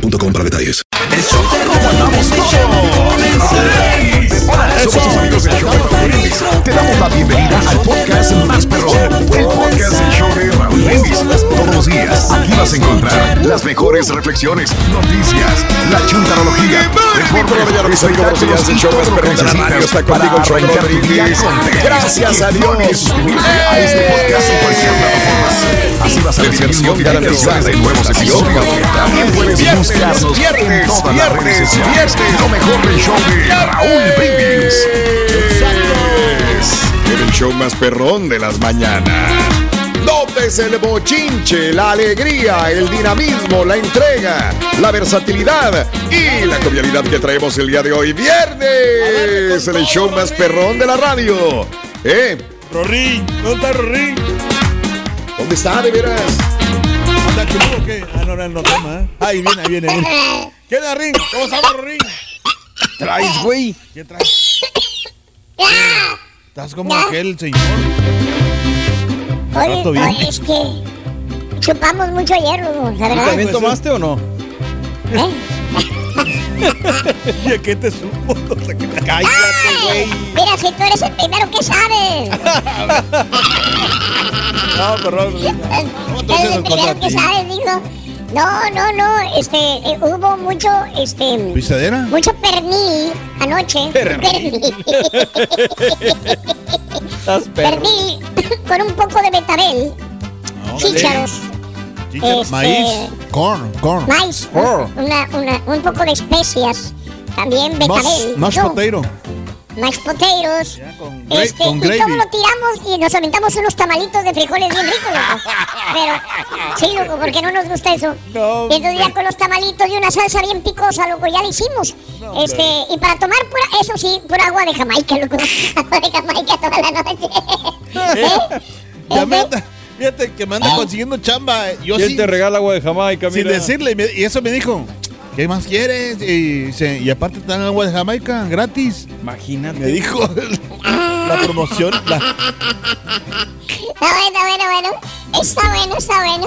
boostmobile.com para detalles. El show de comandamos Hola, somos tus amigos del show de Raúl Brindis. Te damos la bienvenida al podcast más perrón, el podcast del show de Brindis. Todos los días aquí vas a encontrar las mejores reflexiones, noticias, la chuntarología, deportes, espectáculos y todo lo que necesitas para arrancar tu día con Gracias a Dios. a este podcast en cualquier plataforma. Así vas a recibir notificaciones de nuevos episodios. También puedes buscarnos en todas las redes sociales. Lo mejor del show de Raúl Brindis. En el show más perrón de las mañanas. Notes el bochinche, la alegría, el dinamismo, la entrega, la versatilidad y la jovialidad que traemos el día de hoy. Viernes, en el show más perrón de la radio. ¿Eh? Rorín, ¿dónde está Rorín? ¿Dónde está, de veras? ¿Anda chulo o qué? Ah, no, no, no toma. ¿eh? Ahí viene, ahí viene, viene. ¿Qué onda, Ring? ¿Cómo estamos, Rorín? traes, güey? ¿Qué traes? Estás como aquel señor. Oye, Trato bien. oye, es que chupamos mucho hierro, la ¿Tú verdad. también tomaste o no? ¿Eh? ¿Y a qué te supo? Cállate, güey. Mira, si tú eres el primero que sabes. No, perdón. Eres el primero que sabes, dijo. No, no, no, este, eh, hubo mucho, este, ¿Pisadera? mucho pernil anoche. Pernil. Estás perro. Pernil con un poco de betabel, chícharos, Chicha, Este- maíz, corn, corn. maíz, Oh. una, una, un poco de especias, también betabel. mash ¿no? Mashed potatoes. Con Este, con y gravy. todo lo tiramos y nos aventamos unos tamalitos de frijoles bien ricos, loco. Pero, sí, loco, porque no nos gusta eso. No, y entonces ya con los tamalitos y una salsa bien picosa, loco, ya la hicimos. No, este, y para tomar pura, eso sí, pura agua de Jamaica, loco. agua de Jamaica toda la noche. ¿Eh? Ya me ¿Eh? anda- fíjate que me anda consiguiendo chamba. Yo ¿Quién sí, te regala agua de Jamaica, sin mira? decirle. y me- Y eso me dijo. ¿Qué más quieres? Y, se- y aparte te dan agua de Jamaica gratis. Imagínate. Me dijo la promoción. la- Está bueno, bueno, bueno. Está bueno, está bueno.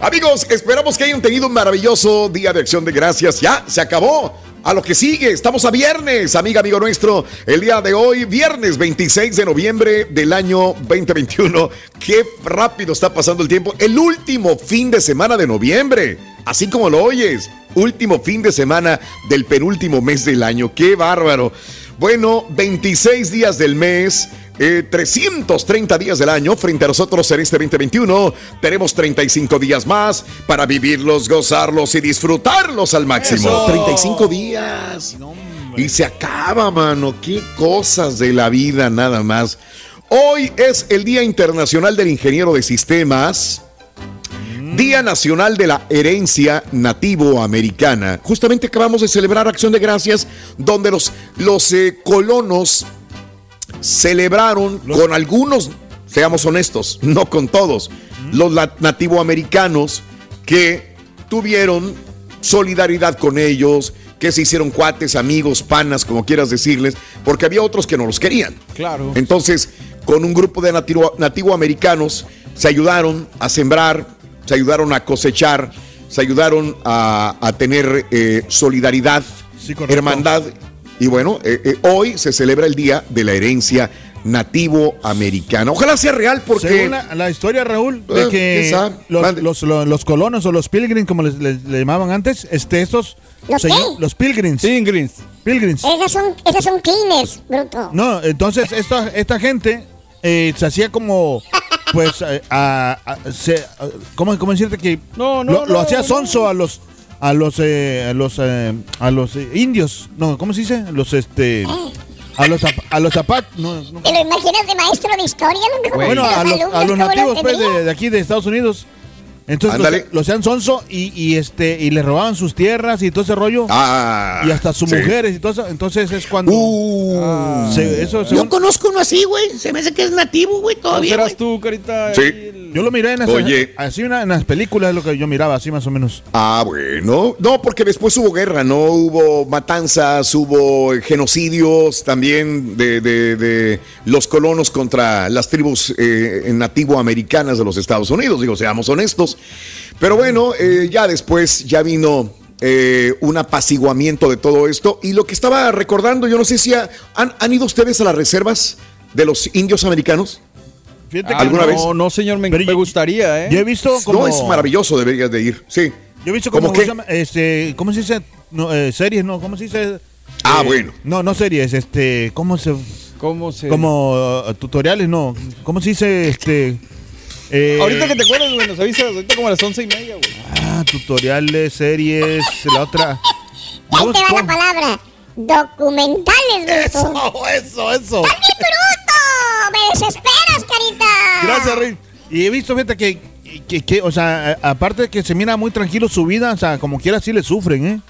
Amigos, esperamos que hayan tenido un maravilloso día de acción de gracias. Ya, se acabó. A lo que sigue, estamos a viernes, amiga, amigo nuestro. El día de hoy, viernes 26 de noviembre del año 2021. Qué rápido está pasando el tiempo. El último fin de semana de noviembre. Así como lo oyes. Último fin de semana del penúltimo mes del año. Qué bárbaro. Bueno, 26 días del mes. Eh, 330 días del año frente a nosotros en este 2021. Tenemos 35 días más para vivirlos, gozarlos y disfrutarlos al máximo. Eso. 35 días. Y se acaba, mano. Qué cosas de la vida nada más. Hoy es el Día Internacional del Ingeniero de Sistemas. Día Nacional de la Herencia Nativo Americana. Justamente acabamos de celebrar Acción de Gracias, donde los, los eh, colonos celebraron con algunos, seamos honestos, no con todos, los la- nativoamericanos que tuvieron solidaridad con ellos, que se hicieron cuates, amigos, panas, como quieras decirles, porque había otros que no los querían. Claro. Entonces, con un grupo de nativo, nativoamericanos se ayudaron a sembrar, se ayudaron a cosechar, se ayudaron a, a tener eh, solidaridad, Sí, hermandad. Y bueno, eh, eh, hoy se celebra el Día de la Herencia nativo americana. Ojalá sea real porque... Según la, la historia, Raúl, de que los, los, los- los colonos o los pilgrims, como les, les- le llamaban antes, este, estos... ¿Los qué? Los pilgrims. Ingrid. Pilgrims. Esas son, esas son cleaners, bruto. No, entonces esta, esta gente eh, se hacía como, pues, eh, a, a- se- a- ¿cómo, cómo decirte que No, no, lo, lo no, hacía no. sonso a los a los eh, a los eh, a los eh, indios? No, ¿cómo se dice? Los este a los a los zapatos, no, no. ¿Te lo imaginas de maestro de historia? bueno, a los, a los alumnos, ¿cómo nativos pues, de aquí de Estados Unidos. Entonces los, Ándale. los hacían sonso y, y este y les robaban sus tierras y todo ese rollo Ah, y hasta sus sí. mujeres y todo eso. Entonces es cuando Uh, se- eso Yo según- conozco uno así, güey. Se me hace que es nativo, güey, ¿No todavía. serás güey. tú, carita? Sí. El- Yo lo miré en, las- Oye. así una- en las películas, es lo que yo miraba, así más o menos. Ah, bueno. No, porque después hubo guerra, ¿no? Hubo matanzas, hubo genocidios también de, de- de los colonos contra las tribus eh, nativoamericanas de los Estados Unidos, digo, seamos honestos. Pero bueno, eh, ya después ya vino eh, un apaciguamiento de todo esto. Y lo que estaba recordando, yo no sé si ha- han, han ido ustedes a las reservas de los indios americanos. Fíjate que ¿Alguna no- vez? No, no, señor, me, Pero me yo- gustaría, ¿eh? Yo he visto como. No, es maravilloso, deberías de ir. Sí. Yo he visto ¿Cómo como. qué? se llama? Este, ¿Cómo se dice? No, eh, series, no, ¿cómo se dice? Ah, Eh, bueno. No, no series, este, ¿cómo se. ¿Cómo se...? Como uh, tutoriales, no. ¿Cómo se dice? Este. eh, Ahorita que te acuerdas, güey, nos avisas. Ahorita como a las once y media, güey. Ah, tutoriales, series, la otra. Ahí ¿Cómo- te va la cómo? palabra. Documentales, bruto. Eso, eso, eso. ¡Me desesperas, carita! Gracias, Rey. Y he visto, fíjate, que, que, que, o sea, a- aparte de que se mira muy tranquilo su vida, o sea, como quiera sí le sufren, ¿eh?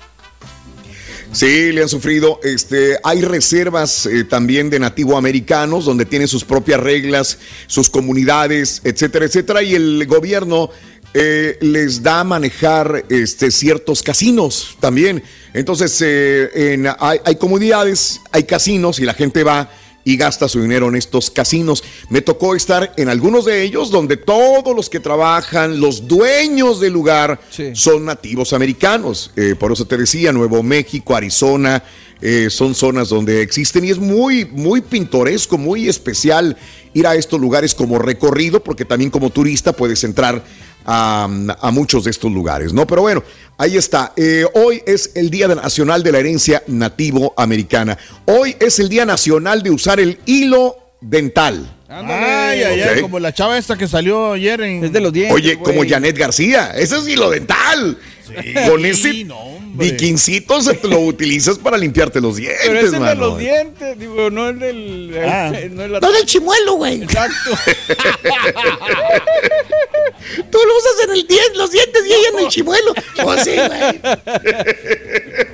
Sí, le han sufrido. Este, hay reservas eh, también de nativoamericanos donde tienen sus propias reglas, sus comunidades, etcétera, etcétera. Y el gobierno eh, les da a manejar este, ciertos casinos también. Entonces, eh, en- hay, hay comunidades, hay casinos y la gente va y gasta su dinero en estos casinos. Me tocó estar en algunos de ellos donde todos los que trabajan, los dueños del lugar, Sí. son nativos americanos. Eh, por eso te decía, Nuevo México, Arizona, eh, son zonas donde existen y es muy, muy pintoresco, muy especial ir a estos lugares como recorrido, porque también como turista puedes entrar a, muchos de estos lugares, ¿no? Pero bueno, ahí está. Eh, hoy es el Día Nacional de la Herencia Nativo Americana. Hoy es el Día Nacional de usar el hilo dental. Ándale. Ay, ay, ay, como la chava esta que salió ayer en... Es de los dientes, Oye, como. Janet García, ese es hilo dental. Con ese no, se te lo utilizas para limpiarte los dientes, Pero es el de mano. los dientes, digo, no el del... el- Ah. no el No del chimuelo, güey. Exacto. Tú lo usas en el diente, los dientes y ella en el chimuelo. Pues sí, güey.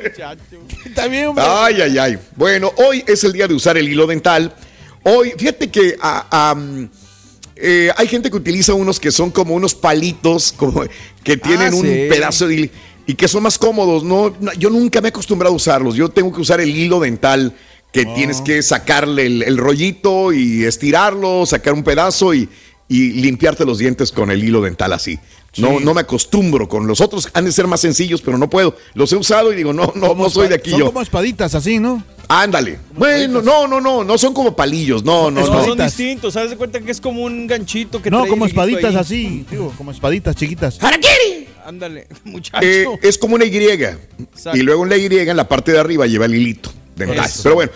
Está bien, hombre. Ay, ay, ay. Bueno, hoy es el día de usar el hilo dental. Hoy, fíjate que am, eh, hay gente que utiliza unos que son como unos palitos, como que tienen Ah, un sí. pedazo de hilo y que son más cómodos. No, yo nunca me he acostumbrado a usarlos. Yo tengo que usar el hilo dental que tienes que sacarle el, el rollito y estirarlo, sacar un pedazo y, y limpiarte los dientes con el hilo dental así. No, no me acostumbro con los otros, han de ser más sencillos, pero no puedo. Los he usado y digo, no, no, no soy de aquí Son yo. como espaditas así, ¿no? Ándale. Bueno, no, no, no, no son como palillos, no, no, No, no. son distintos. ¿Sabes de cuenta que es como un ganchito que No, trae como espaditas ahí? así, digo, como espaditas chiquitas. ¡Harakiri! Ándale, muchacho. Eh, es como una Y. Y luego en la Y, en la parte de arriba, lleva el hilito. Eso. Pero bueno,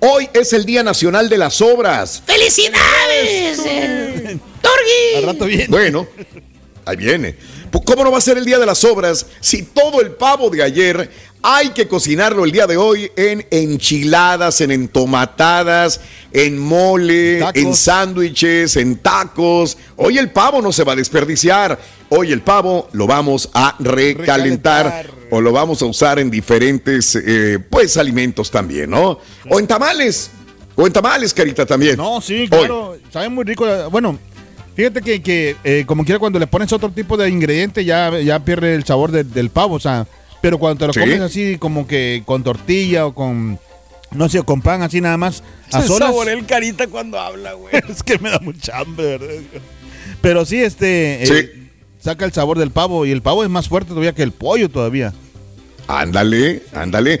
hoy es el Día Nacional de las Obras. ¡Felicidades! ¡Torgui! Al rato bien. Bueno, ahí viene. Pues, ¿Cómo no va a ser el Día de las Obras si todo el pavo de ayer hay que cocinarlo el día de hoy en enchiladas, en entomatadas, en mole, Tacos. en sándwiches, en tacos? Hoy el pavo no se va a desperdiciar. Hoy el pavo lo vamos a recalentar, Recalentar. o lo vamos a usar en diferentes, eh, pues, alimentos también, ¿no? O en tamales. O en tamales, carita, también. No, sí, Hoy. claro. Sabe muy rico. Bueno, fíjate que, que eh, como quiera, cuando le pones otro tipo de ingrediente, ya, ya pierde el sabor de- del pavo. O sea, pero cuando te lo Sí. comes así, como que con tortilla o con. No sé, con pan así nada más. A Se solas. el carita cuando habla, güey. es que me da mucha hambre, ¿verdad? Pero sí, este. eh, Sí. saca el sabor del pavo y el pavo es más fuerte todavía que el pollo todavía. Ándale, ándale.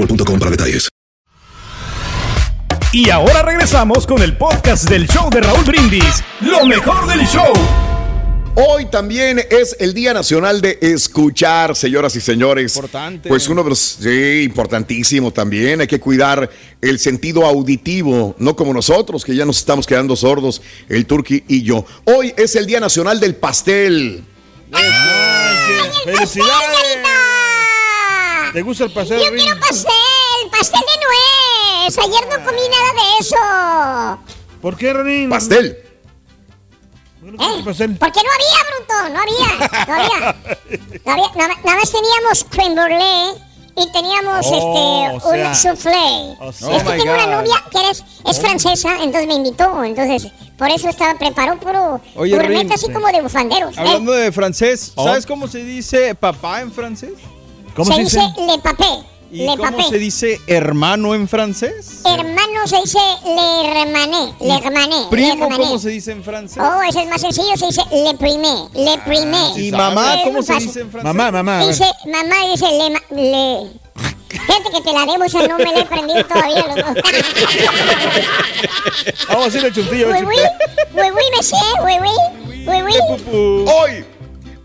boostmobile.com para detalles. Y ahora regresamos con el podcast del show de Raúl Brindis. Lo mejor del show. Hoy también es el Día Nacional de Escuchar, señoras y señores. Importante. Pues uno de los, sí, importantísimo también. Hay que cuidar el sentido auditivo, no como nosotros, que ya nos estamos quedando sordos, el Turqui y yo. Hoy es el Día Nacional del Pastel. ¡Felicidades! ¿Te gusta el pastel? Yo quiero pastel, pastel de nuez. Ayer no comí nada de eso. ¿Por qué, Ronin? Pastel. ¿Eh? Porque no había, Bruto, no había, no había. No había nada, nada más teníamos creme brulee y teníamos Oh, este o un sea. soufflé. Oh, es que Oh, tengo my una God. novia que es, es francesa, entonces me invitó. Entonces, por eso estaba preparó puro Oye, gourmet Rin, así sí. como de bufanderos. ¿eh? Hablando de francés, Oh. ¿sabes cómo se dice papá en francés? Se, dice le papé. ¿Y le cómo papé. se dice hermano en francés? Hermano se dice le hermané, le hermané. Primo, le. ¿cómo se dice en francés? Oh, ese es más sencillo, se dice le primé, le primé. ¿Y mamá Es cómo se fácil. dice en francés? Mamá, mamá. Dice, mamá dice le, ma- le. Fíjate que te la debo, esa no me la he aprendido todavía. loco. Vamos a chuntillo. Monsieur, oui, oui, oui. Hoy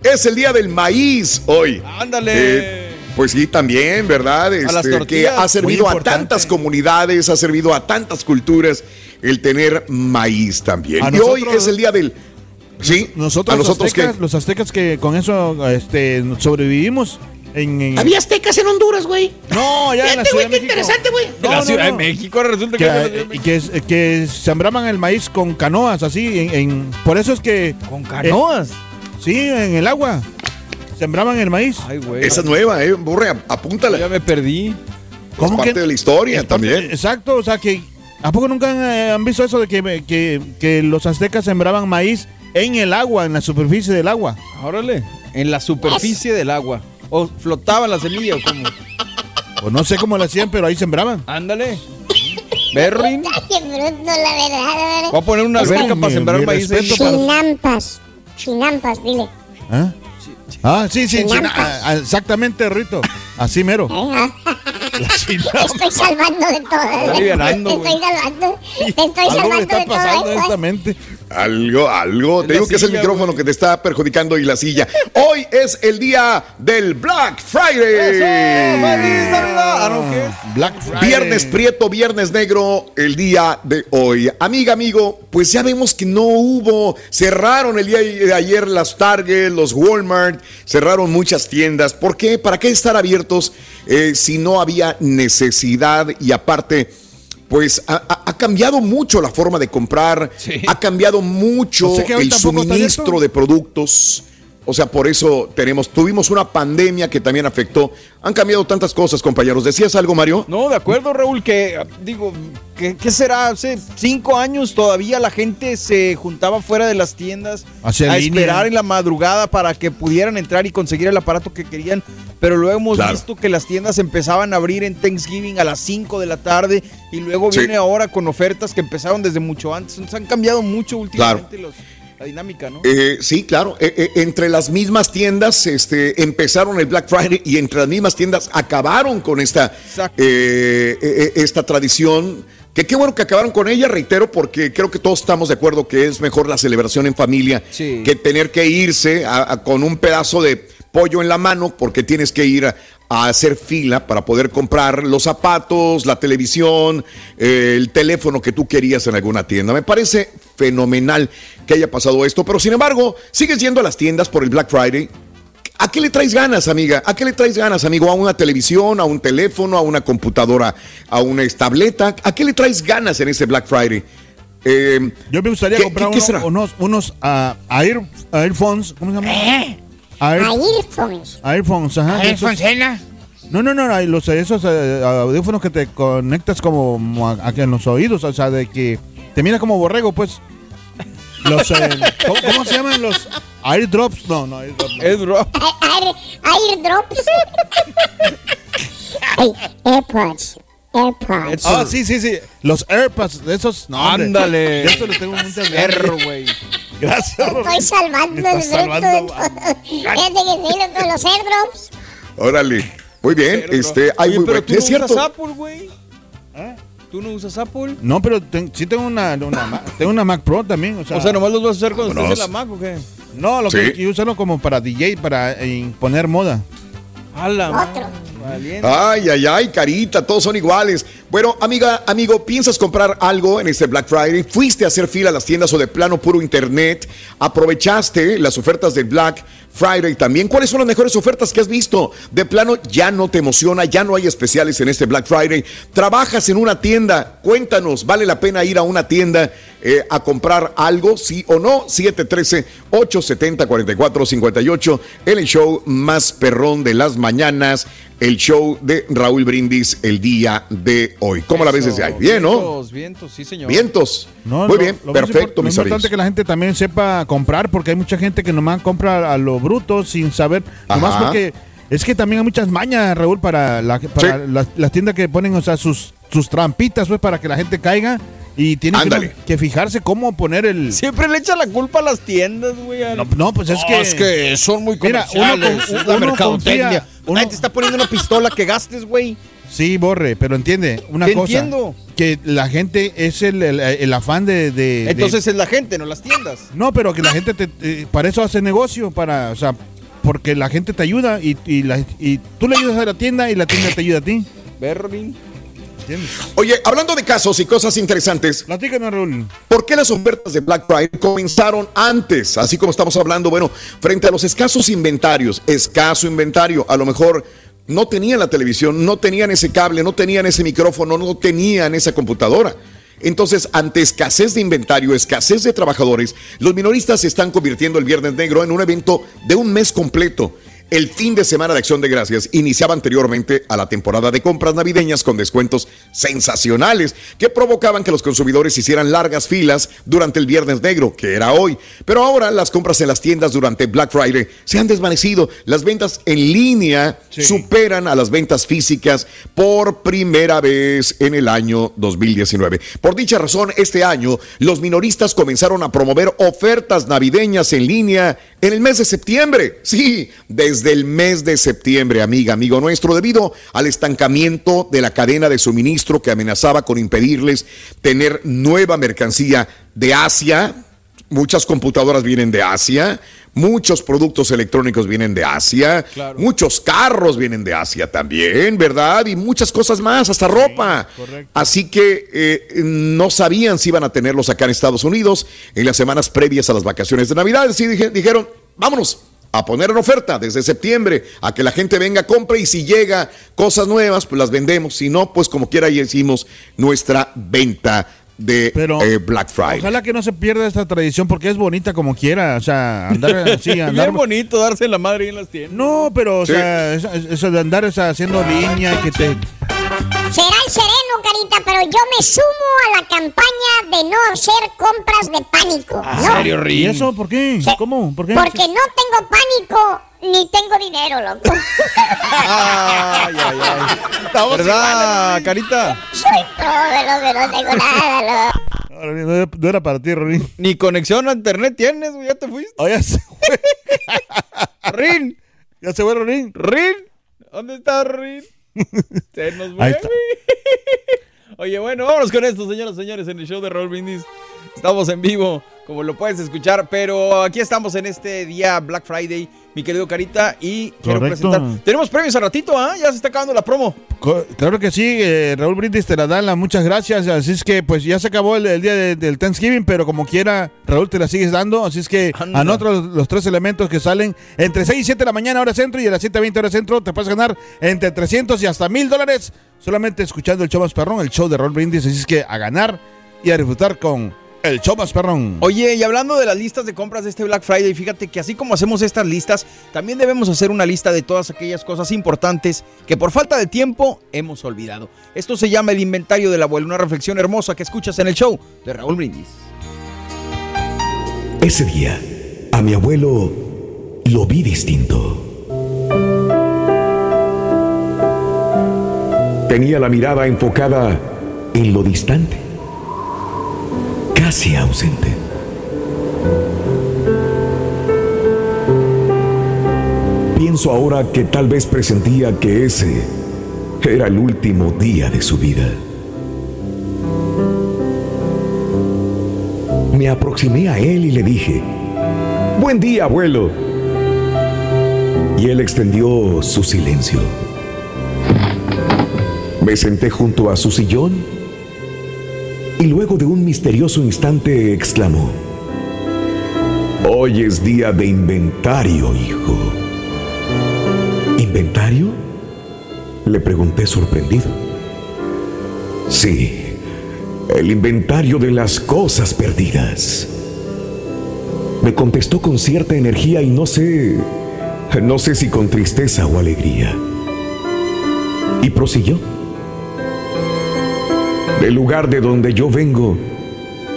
es el Día del Maíz. Hoy. Ándale. Eh, pues sí, también, ¿verdad? las Este, que ha servido a tantas comunidades, ha servido a tantas culturas el tener maíz también. A y hoy nosotros- es el día del. Sí, Nosotros, a nosotros los, aztecas, que. los aztecas que con eso este, sobrevivimos en, en- Había aztecas en Honduras, güey. No, ya en la Ciudad güey, de qué México. interesante, güey. En la no, Ciudad no. de México resulta que... que, y que, que sembraban el maíz con canoas así en, en- por eso es que ¿Con canoas? eh, sí en el agua sembraban el maíz Ay, güey. Esa es nueva, ¿eh? Burre, ap- apúntala. Ya me perdí. Es parte de la historia Es parte- también. exacto o sea que a poco nunca han, eh, han visto eso de que, que, que los aztecas sembraban maíz en el agua en la superficie del agua Órale. En la superficie del agua. ¿O flotaba la semilla o cómo? pues no sé cómo lo hacían pero ahí sembraban Ándale. Berrin. Ay, qué bruto, la verdad. Voy a poner una alberca para sembrar mi maíz. ahí. para los- Chinampas, chinampas, dile. ¿Ah? Ah, sí, sí, china- ah, exactamente, Rito. Así mero. ¿Eh? Te estoy salvando de todo. Te estoy salvando. Te estoy Algo le salvando está de todo. pasando ¿eh? honestamente. Algo, algo. Te digo que es el micrófono que te está perjudicando y la silla. Hoy es el día del Black Friday. Ah. Black Friday. Viernes Prieto, Viernes Negro, el día de hoy. Amiga, amigo, pues ya vemos que no hubo, cerraron el día de ayer las Target, los Walmart, cerraron muchas tiendas. ¿Por qué? ¿Para qué estar abiertos eh, si no había necesidad? Y aparte, pues ha, cambiado mucho la forma de comprar, ha cambiado mucho O sea el suministro de productos. O sea, por eso tenemos, tuvimos una pandemia que también afectó. Han cambiado tantas cosas, compañeros. ¿Decías algo, Mario? No, de acuerdo, Raúl, que digo, ¿qué, qué será? Hace cinco años todavía la gente se juntaba fuera de las tiendas Hacia a línea. esperar en la madrugada para que pudieran entrar y conseguir el aparato que querían. Pero luego hemos Claro. visto que las tiendas empezaban a abrir en Thanksgiving a las 5 de la tarde y luego Sí. viene ahora con ofertas que empezaron desde mucho antes. Entonces han cambiado mucho últimamente los- la dinámica, ¿no? Eh, sí, claro. Eh, eh, entre las mismas tiendas este, empezaron el Black Friday y entre las mismas tiendas acabaron con esta, esta tradición. Que qué bueno que acabaron con ella, reitero, porque creo que todos estamos de acuerdo que es mejor la celebración en familia Sí. que tener que irse a- a- con un pedazo de pollo en la mano porque tienes que ir a, a hacer fila para poder comprar los zapatos, la televisión, eh, el teléfono que tú querías en alguna tienda. Me parece fenomenal que haya pasado esto, pero sin embargo, sigues yendo a las tiendas por el Black Friday. ¿A qué le traes ganas, amiga? ¿A qué le traes ganas, amigo? ¿A una televisión, a un teléfono, a una computadora, a una tableta? ¿A qué le traes ganas en ese Black Friday? Eh, Yo me gustaría ¿Qué- comprar qué- qué uno- será? unos, unos ah, Air, Airphones, ¿cómo se llama? ¿Eh? Air, Earphones. Airphones, ajá. esos- No, no, no, hay los, esos eh, audífonos que te conectas como a- aquí en los oídos, o sea, de que te mira como borrego, pues. Los, eh, ¿cómo, cómo se llaman los airdrops? No, no, airdrops. no. Airdrop. Air, airdrops. Ay, AirPods. AirPods. Ah, sí, sí, sí. Los AirPods, de esos. No. Ándale. De esos les tengo ganas. Perro, güey. Gracias, Estoy salvando el salvando, Fíjate que sí, con los airdrops. órale. Muy bien, Airdrop. este, hay Oye, muy pero buen- tú es no cierto. usas Apple, güey. ¿Tú no usas Apple? No, pero ten- sí tengo una, una, Ma- tengo una Mac Pro también. O sea, O sea, nomás los vas a usar cuando Vámonos. estés en la Mac o qué? no, lo Sí. que quiero usarlo como para DJ, para imponer moda. A la Otro. madre, Ay, ay, ay, carita, todos son iguales. Bueno, amiga, amigo, ¿piensas comprar algo en este Black Friday? ¿Fuiste a hacer fila a las tiendas o de plano puro internet? ¿Aprovechaste las ofertas del Black Friday también? ¿Cuáles son las mejores ofertas que has visto? De plano ya no te emociona, ya no hay especiales en este Black Friday. ¿Trabajas en una tienda? Cuéntanos, ¿vale la pena ir a una tienda eh, a comprar algo? ¿Sí o no? 713-870-4458, el show más perrón de las mañanas, el show de Raúl Brindis el día de hoy. ¿Cómo la ves desde ahí? Bien, ¿no? Vientos, vientos, sí, señor. Vientos. No, Muy lo- bien, lo perfecto, mis amigos. importante es que la gente también sepa comprar, porque hay mucha gente que nomás compra a lo bruto sin saber. Nomás porque es que también hay muchas mañas, Raúl, para, la, para Sí. las, las tiendas que ponen, o sea, sus, sus trampitas, pues, para que la gente caiga. Y tiene que, fijarse cómo poner el. Siempre le echan la culpa a las tiendas, güey. al- No, no, pues es No, que. es que son muy Mira, uno comerciales. con- es la uno mercadotecnia. confía, uno- Nadie te está poniendo una pistola que gastes, güey. Sí, borre, pero entiende una ¿Qué cosa. entiendo? Que la gente es el, el- el afán de. de- de- Entonces es la gente, no las tiendas. No, pero que la gente te, eh, para eso hace negocio, para, o sea, porque la gente te ayuda y, y, la- y tú le ayudas a la tienda y la tienda te ayuda a ti. Berlin. ¿Entiendes? Oye, hablando de casos y cosas interesantes, Platícanos, Raúl. ¿Por qué las ofertas de Black Friday comenzaron antes? Así como estamos hablando, bueno, frente a los escasos inventarios, escaso inventario, a lo mejor no tenían la televisión, no tenían ese cable, no tenían ese micrófono, no tenían esa computadora. Entonces, ante escasez de inventario, escasez de trabajadores, los minoristas se están convirtiendo el Viernes Negro en un evento de un mes completo. El fin de semana de Acción de Gracias iniciaba anteriormente a la temporada de compras navideñas con descuentos sensacionales que provocaban que los consumidores hicieran largas filas durante el Viernes Negro, que era hoy. Pero ahora las compras en las tiendas durante Black Friday se han desvanecido. Las ventas en línea superan a las ventas físicas por primera vez en el año 2019. Por dicha razón, este año los minoristas comenzaron a promover ofertas navideñas en línea en el mes de septiembre. Sí, desde el mes de septiembre, amiga, amigo nuestro, debido al estancamiento de la cadena de suministro que amenazaba con impedirles tener nueva mercancía de Asia muchas computadoras vienen de Asia, muchos productos electrónicos vienen de Asia, muchos carros vienen de Asia también, ¿verdad? Y muchas cosas más, hasta ropa. Así que eh, no sabían si iban a tenerlos acá en Estados Unidos en las semanas previas a las vacaciones de Navidad. Así dijeron, vámonos a poner en oferta desde septiembre, a que la gente venga, compre y si llega cosas nuevas, pues las vendemos. Si no, pues como quiera ya hicimos nuestra venta de eh, Black Friday. Ojalá que no se pierda esta tradición porque es bonita como quiera. O sea, andar así, andar. Bien bonito darse la madre en las tiendas. No, pero, o sea, eso, de andar haciendo línea y que te. Será el sereno, Carita, pero yo me sumo a la campaña de no hacer compras de pánico. ¿En serio, ¿Y eso por qué? ¿Cómo? ¿Por qué? Porque no tengo pánico ni tengo dinero, loco. ay, ay, ay. ¿Verdad, Carita? Soy pobre, loco, no tengo nada, loco. No era para ti, Rorín. Ni conexión a internet tienes, ya te fuiste. Oh, ya se fue. Rin. Ya se fue, Rorín. Rin. ¿Dónde está Rin? Se nos fue. Oye, bueno, vámonos con esto, señoras y señores, en el show de Roll Brindis. Estamos en vivo, como lo puedes escuchar, pero aquí estamos en este día Black Friday, mi querido Carita, y quiero presentar. Tenemos premios a ratito, ¿ah? Ya se está acabando la promo. Claro que sí, eh, Raúl Brindis te la da, muchas gracias. Así es que, pues ya se acabó el, día del Thanksgiving, pero como quiera, Raúl te la sigues dando. Así es que anota los, los, tres elementos que salen entre 6 y 7 de la mañana, hora centro, y a las 7.20 hora centro, te puedes ganar entre 300 y hasta mil dólares solamente escuchando el show más perrón, el show de Raúl Brindis. Así es que a ganar y a disfrutar con el show más perrón. Oye, y hablando de las listas de compras de este Black Friday, fíjate que así como hacemos estas listas, también debemos hacer una lista de todas aquellas cosas importantes que por falta de tiempo hemos olvidado. Esto se llama el inventario del abuelo, una reflexión hermosa que escuchas en el show de Raúl Brindis. Ese día, a mi abuelo lo vi distinto. Tenía la mirada enfocada en lo distante casi ausente. Pienso ahora que tal vez presentía que ese era el último día de su vida. Me aproximé a él y le dije, Buen día, abuelo. Y él extendió su silencio. Me senté junto a su sillón y luego de un misterioso instante exclamó, Hoy es día de inventario, hijo. ¿Inventario? Le pregunté sorprendido. Sí, el inventario de las cosas perdidas. Me contestó con cierta energía y no sé, no sé si con tristeza o alegría. Y prosiguió. Del lugar de donde yo vengo,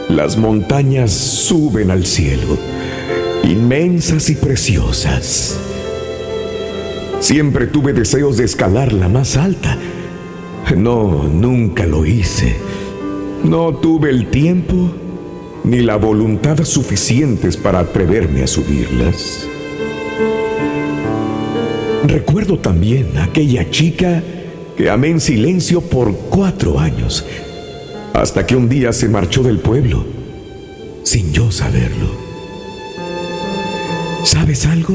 las montañas suben al cielo, inmensas y preciosas. Siempre tuve deseos de escalar la más alta. No, nunca lo hice. No tuve el tiempo ni la voluntad suficientes para atreverme a subirlas. Recuerdo también aquella chica que amé en silencio por cuatro años hasta que un día se marchó del pueblo sin yo saberlo. ¿Sabes algo?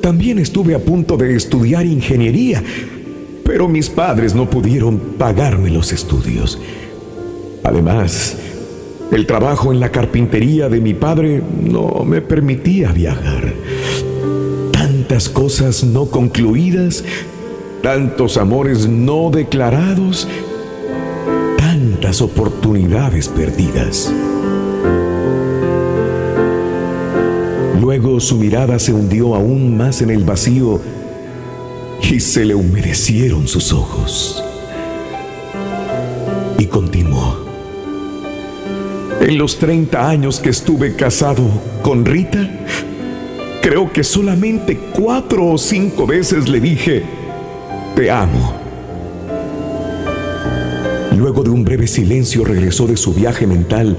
También estuve a punto de estudiar ingeniería, pero mis padres no pudieron pagarme los estudios. Además, el trabajo en la carpintería de mi padre no me permitía viajar. Tantas cosas no concluidas, tantos amores no declarados oportunidades perdidas. Luego su mirada se hundió aún más en el vacío y se le humedecieron sus ojos. Y continuó. En los 30 años que estuve casado con Rita, creo que solamente cuatro o cinco veces le dije, te amo. Luego de un breve silencio regresó de su viaje mental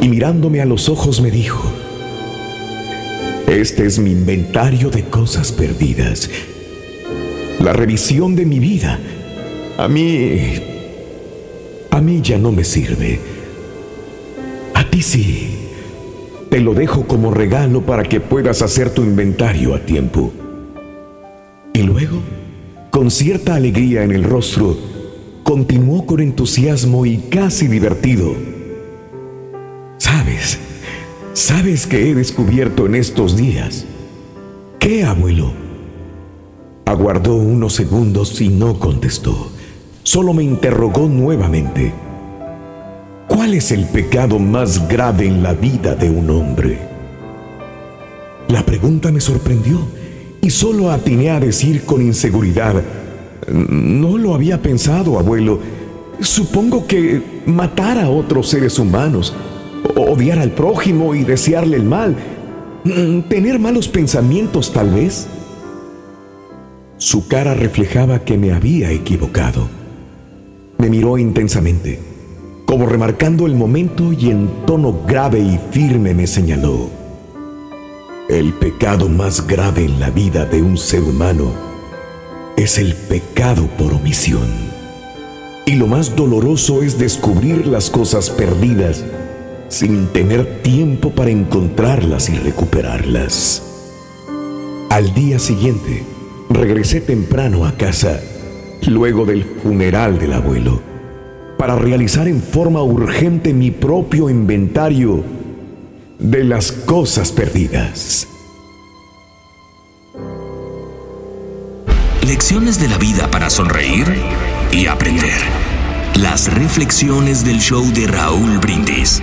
y mirándome a los ojos me dijo, este es mi inventario de cosas perdidas, la revisión de mi vida. A mí, a mí ya no me sirve. ¿A ti PC. Te lo dejo como regalo para que puedas hacer tu inventario a tiempo. Y luego, con cierta alegría en el rostro, continuó con entusiasmo y casi divertido. ¿Sabes? ¿Sabes qué he descubierto en estos días? ¿Qué, abuelo? Aguardó unos segundos y no contestó. Solo me interrogó nuevamente. ¿Cuál es el pecado más grave en la vida de un hombre? La pregunta me sorprendió y solo atiné a decir con inseguridad, no lo había pensado, abuelo. Supongo que matar a otros seres humanos, odiar al prójimo y desearle el mal, tener malos pensamientos tal vez. Su cara reflejaba que me había equivocado. Me miró intensamente, como remarcando el momento y en tono grave y firme me señaló. El pecado más grave en la vida de un ser humano es el pecado por omisión. Y lo más doloroso es descubrir las cosas perdidas sin tener tiempo para encontrarlas y recuperarlas. Al día siguiente, regresé temprano a casa luego del funeral del abuelo, para realizar en forma urgente mi propio inventario de las cosas perdidas. Lecciones de la vida para sonreír y aprender. Las reflexiones del show de Raúl Brindis.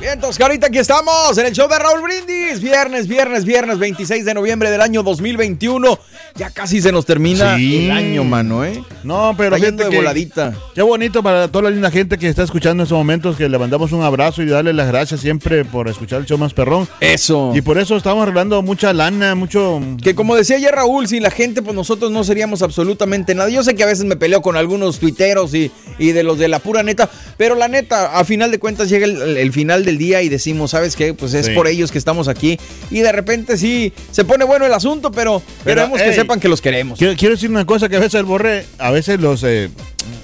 Bien, entonces ahorita aquí estamos en el show de Raúl Brindis. Viernes, viernes, viernes 26 de noviembre del año 2021. Ya casi se nos termina Sí. el año, mano, ¿eh? No, pero Está fíjate de que- voladita. Qué bonito para toda la linda gente que está escuchando en estos momentos, que le mandamos un abrazo y darle las gracias siempre por escuchar el show más perrón. Eso. Y por eso estamos arreglando mucha lana, mucho... Que como decía ayer Raúl, sin la gente, pues nosotros no seríamos absolutamente nada. Yo sé que a veces me peleo con algunos tuiteros y, y de los de la pura neta, pero la neta, a final de cuentas llega el, el final del día y decimos, ¿sabes qué? Pues es Sí. por ellos que estamos aquí. Y de repente sí, se pone bueno el asunto, pero, Pero, queremos que sepan que los queremos. Quiero, quiero decir una cosa que a veces el borre, a veces los, eh,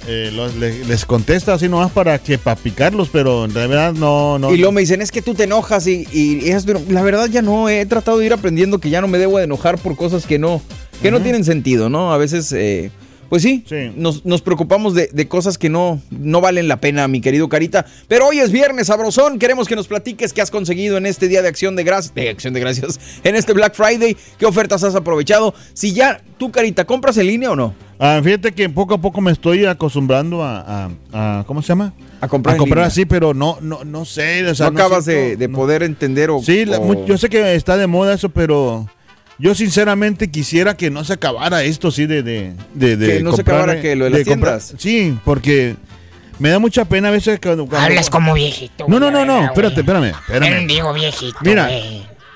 eh, los- le- les contesta así nomás para que para picarlos, pero en realidad no, no. Y luego me dicen, es que tú te enojas y, y es, pero la verdad ya no, he tratado de ir aprendiendo que ya no me debo de enojar por cosas que no, que no tienen sentido, ¿no? A veces, eh, Pues sí, Nos, nos preocupamos de, de cosas que no, no valen la pena, mi querido Carita. Pero hoy es viernes, sabrosón. Queremos que nos platiques qué has conseguido en este día de acción de gracias, de acción de gracias, en este Black Friday, qué ofertas has aprovechado. Si ya tú, Carita, ¿compras en línea o no? Ah, fíjate que poco a poco me estoy acostumbrando a, a- a- ¿cómo se llama? A comprar en comprar así, pero no, no, no sé. o sea, no acabas de, de poder entender o... Sí, la- o- mu- yo sé que está de moda eso, pero yo sinceramente quisiera que no se acabara esto, sí, de... de, de, de Que no se comprar, acabara que lo de las comprar. tiendas. Sí, porque me da mucha pena a veces cuando... cuando- Hablas como viejito. No, no, no, no, güey. espérate, espérame, espérame. Digo viejito. Mira,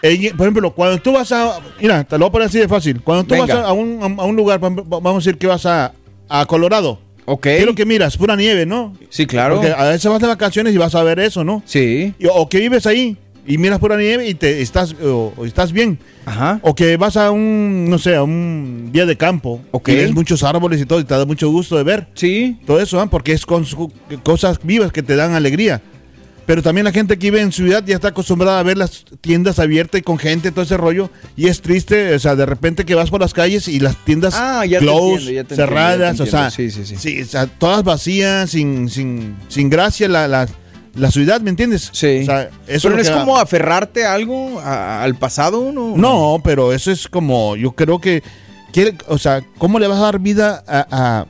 eh, por ejemplo, cuando tú vas a... Mira, te lo voy a poner así de fácil. Cuando tú Venga. vas a, un, a un lugar, vamos a decir que vas a, a Colorado. Ok. ¿Qué es lo que miras? Pura nieve, ¿no? Sí, claro. Porque a veces vas de vacaciones y vas a ver eso, ¿no? Sí. Y- o que vives ahí y miras pura nieve y te estás, o, o estás bien. Ajá. O que vas a un, no sé, a un día de campo. Ok. Y ves muchos árboles y todo y te da mucho gusto de ver. Sí. Todo eso, ¿ah? porque es con cosas vivas que te dan alegría. Pero también la gente que vive en ciudad ya está acostumbrada a ver las tiendas abiertas y con gente, todo ese rollo. Y es triste, o sea, de repente que vas por las calles y las tiendas Ah, ya te close, entiendo, ya te cerradas, entiendo, o ya sea. Sí, sí, sí. o sea, todas vacías, sin, sin, sin gracia la, la, la ciudad, ¿me entiendes? Sí. O sea, eso Pero no es como aferrarte a algo, a- al pasado, ¿no? No, pero eso es como, yo creo que, o sea, ¿cómo le vas a dar vida a, a-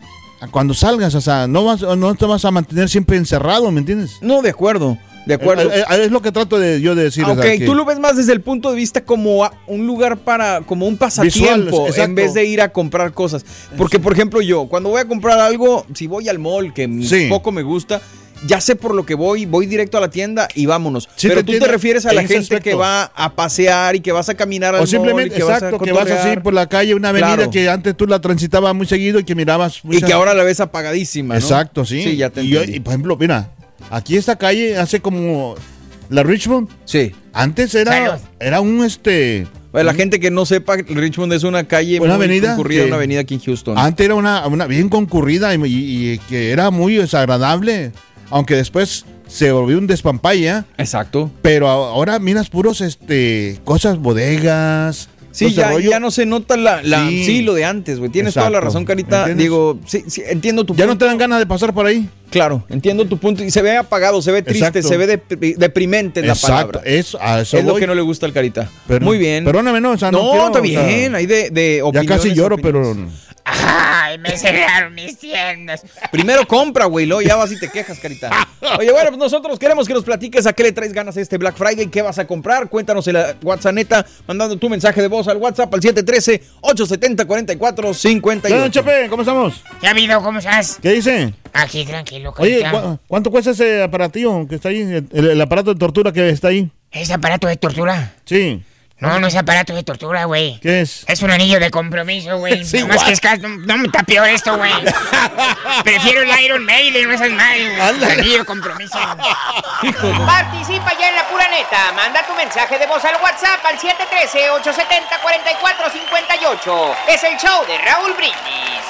a cuando salgas? O sea, no, vas, no te vas a mantener siempre encerrado, ¿me entiendes? No, de acuerdo, de acuerdo. Eh, eh, es lo que trato de yo de decir. Ah, o ok, sea, que- tú lo ves más desde el punto de vista como un lugar para, como un pasatiempo, en vez de ir a comprar cosas. Porque, por ejemplo, yo, cuando voy a comprar algo, si voy al mall, que Sí. poco me gusta, ya sé por lo que voy, voy directo a la tienda y vámonos. Sí, Pero te tú te refieres a la gente que va a pasear y que vas a caminar al O simplemente, mall y que exacto, vas a que vas así por la calle, una avenida Claro. que antes tú la transitabas muy seguido y que mirabas. Y muchas- que ahora la ves apagadísima, ¿no? Exacto, sí. Sí, ya te y, yo- y, por ejemplo, mira, aquí esta calle hace como la Richmond. Sí. Antes era, era un este. Para la gente que no sepa, Richmond es una calle Una muy avenida concurrida, que- una avenida aquí en Houston. Antes era una, una bien concurrida y, y- y que era muy desagradable, aunque después se volvió un despampalla. Exacto. Pero ahora miras puros este cosas bodegas. Sí, ya, rollo. ya no se nota la, la- sí. Sí. lo de antes, güey. Tienes toda la razón, Carita. ¿Entiendes? Digo, sí, sí, entiendo tu Ya no punto. te dan ganas de pasar por ahí. Claro, entiendo tu punto. Y se ve apagado, se ve triste, Exacto. se ve depri- deprimente la Exacto, palabra. eso, a eso es lo que no le gusta al Carita. Pero- Muy bien. Perdóname, no, o sea, no no, quiero, está o sea, bien. Hay de, de Ya opiniones. casi lloro, pero. Ay, me cerraron mis tiendas. Primero compra, güey, luego ya vas y te quejas, Carita. Oye, bueno, pues nosotros queremos que nos platiques a qué le traes ganas a este Black Friday, qué vas a comprar. Cuéntanos en la WhatsApp neta, mandando tu mensaje de voz al WhatsApp al 713-870-4458. Don Chepe, ¿cómo estamos? ¿Qué ha habido? ¿Cómo estás? ¿Qué dice? Aquí, tranquilo, Oye, carita. ¿cu- ¿cuánto cuesta ese aparatillo que está ahí? El, el aparato de tortura que está ahí. ¿Es aparato de tortura? Sí. No, no es aparato de tortura, güey. ¿Qué es? Es un anillo de compromiso, güey. Sí, no más que es no, no, está peor esto, güey. Prefiero el Iron Maiden, no esas madres, güey. El anillo de compromiso. Participa ya en la pura neta. Manda tu mensaje de voz al WhatsApp al 713-870-4458. Es el show de Raúl Brindis.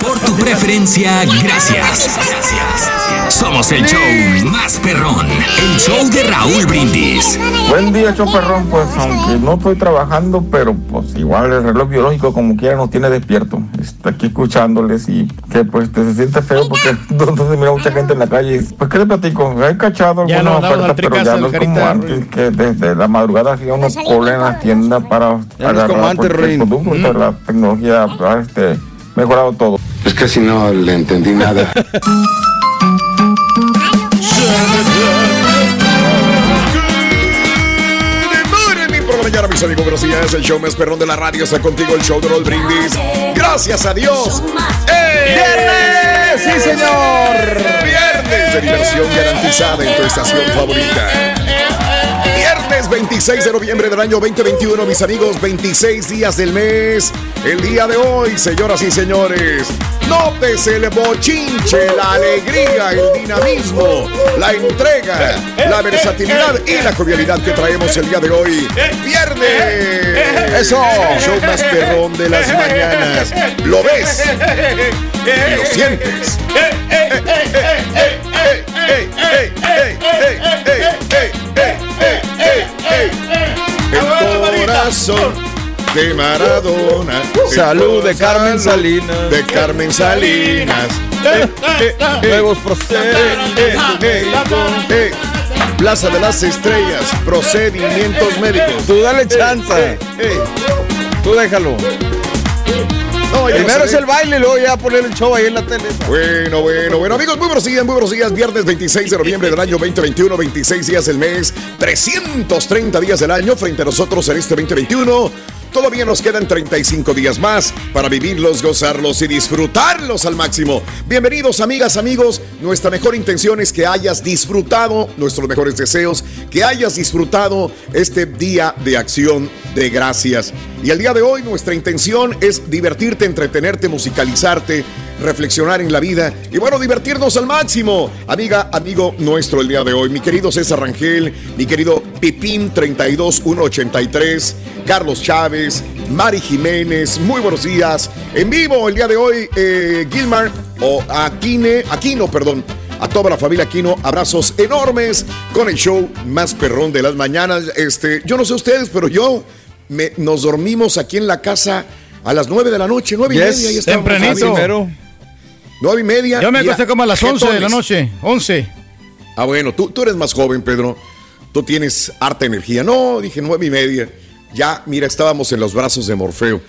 Por tu preferencia, gracias. Somos el show más perrón, el show de Raúl Brindis. Buen día, Choperrón. Pues aunque no estoy trabajando, pero pues igual el reloj biológico como quiera nos tiene despierto. Está aquí escuchándoles y que pues te se siente feo porque entonces mira mucha gente en la calle. Pues qué le platico, he cachado Ya algunas no ofertas, pero ya no es como antes que desde la madrugada hacía uno cola en la tienda para Ya no es como agarrar antes, cualquier Ruin. producto. Ahorita La tecnología ha este, mejorado todo. Es que si no le entendí nada. mis amigos, buenos días. El show más perrón de la radio está contigo, el show de los brindis. Gracias a Dios. ¡Viernes! ¡Sí, señor! Viernes de diversión garantizada en tu estación favorita. Viernes 26 de noviembre del año 2021, mis amigos, 26 días del mes. El día de hoy, señoras y señores, nótese el bochinche, la alegría, el dinamismo, la entrega, la versatilidad y la jovialidad que traemos el día de hoy. ¡Viernes! ¡Eso! Show más perrón de las mañanas. ¿Lo ves? Y lo sientes. El corazón de Maradona. Salud de Carmen Salinas. De Carmen Salinas. Eh, eh, eh, Nuevos procedimientos. Plaza de las Estrellas, procedimientos médicos. Tú dale chance. Tú déjalo. Primero es el baile luego ya poner el show ahí en la tele. Bueno, bueno, bueno, amigos, muy buenos días, muy buenos días. Viernes 26 de noviembre del año 2021, 26 días del mes, 330 días del año frente a nosotros en este 2021. Todavía nos quedan 35 días más para vivirlos, gozarlos y disfrutarlos al máximo. Bienvenidos, amigas, amigos. Nuestra mejor intención es que hayas disfrutado, nuestros mejores deseos, que hayas disfrutado este día de acción de gracias. Y el día de hoy nuestra intención es divertirte, entretenerte, musicalizarte, reflexionar en la vida y bueno, divertirnos al máximo. Amiga, amigo nuestro el día de hoy, mi querido César Rangel, mi querido Pipín 32183, Carlos Chávez, Mari Jiménez, muy buenos días. En vivo el día de hoy, eh, Gilmar o Aquine, Aquino, perdón. A toda la familia Aquino, abrazos enormes con el show más perrón de las mañanas. Este, yo no sé ustedes, pero yo me, nos dormimos aquí en la casa a las 9 de la noche, nueve y Yes, media. estábamos. tempranito. Primero. Nueve y media. Yo me y acosté como a las 11 de la jetones. noche. 11. Ah, bueno, tú, tú eres más joven, Pedro. Tú tienes harta energía. No, dije nueve y media. Ya, mira, estábamos en los brazos de Morfeo.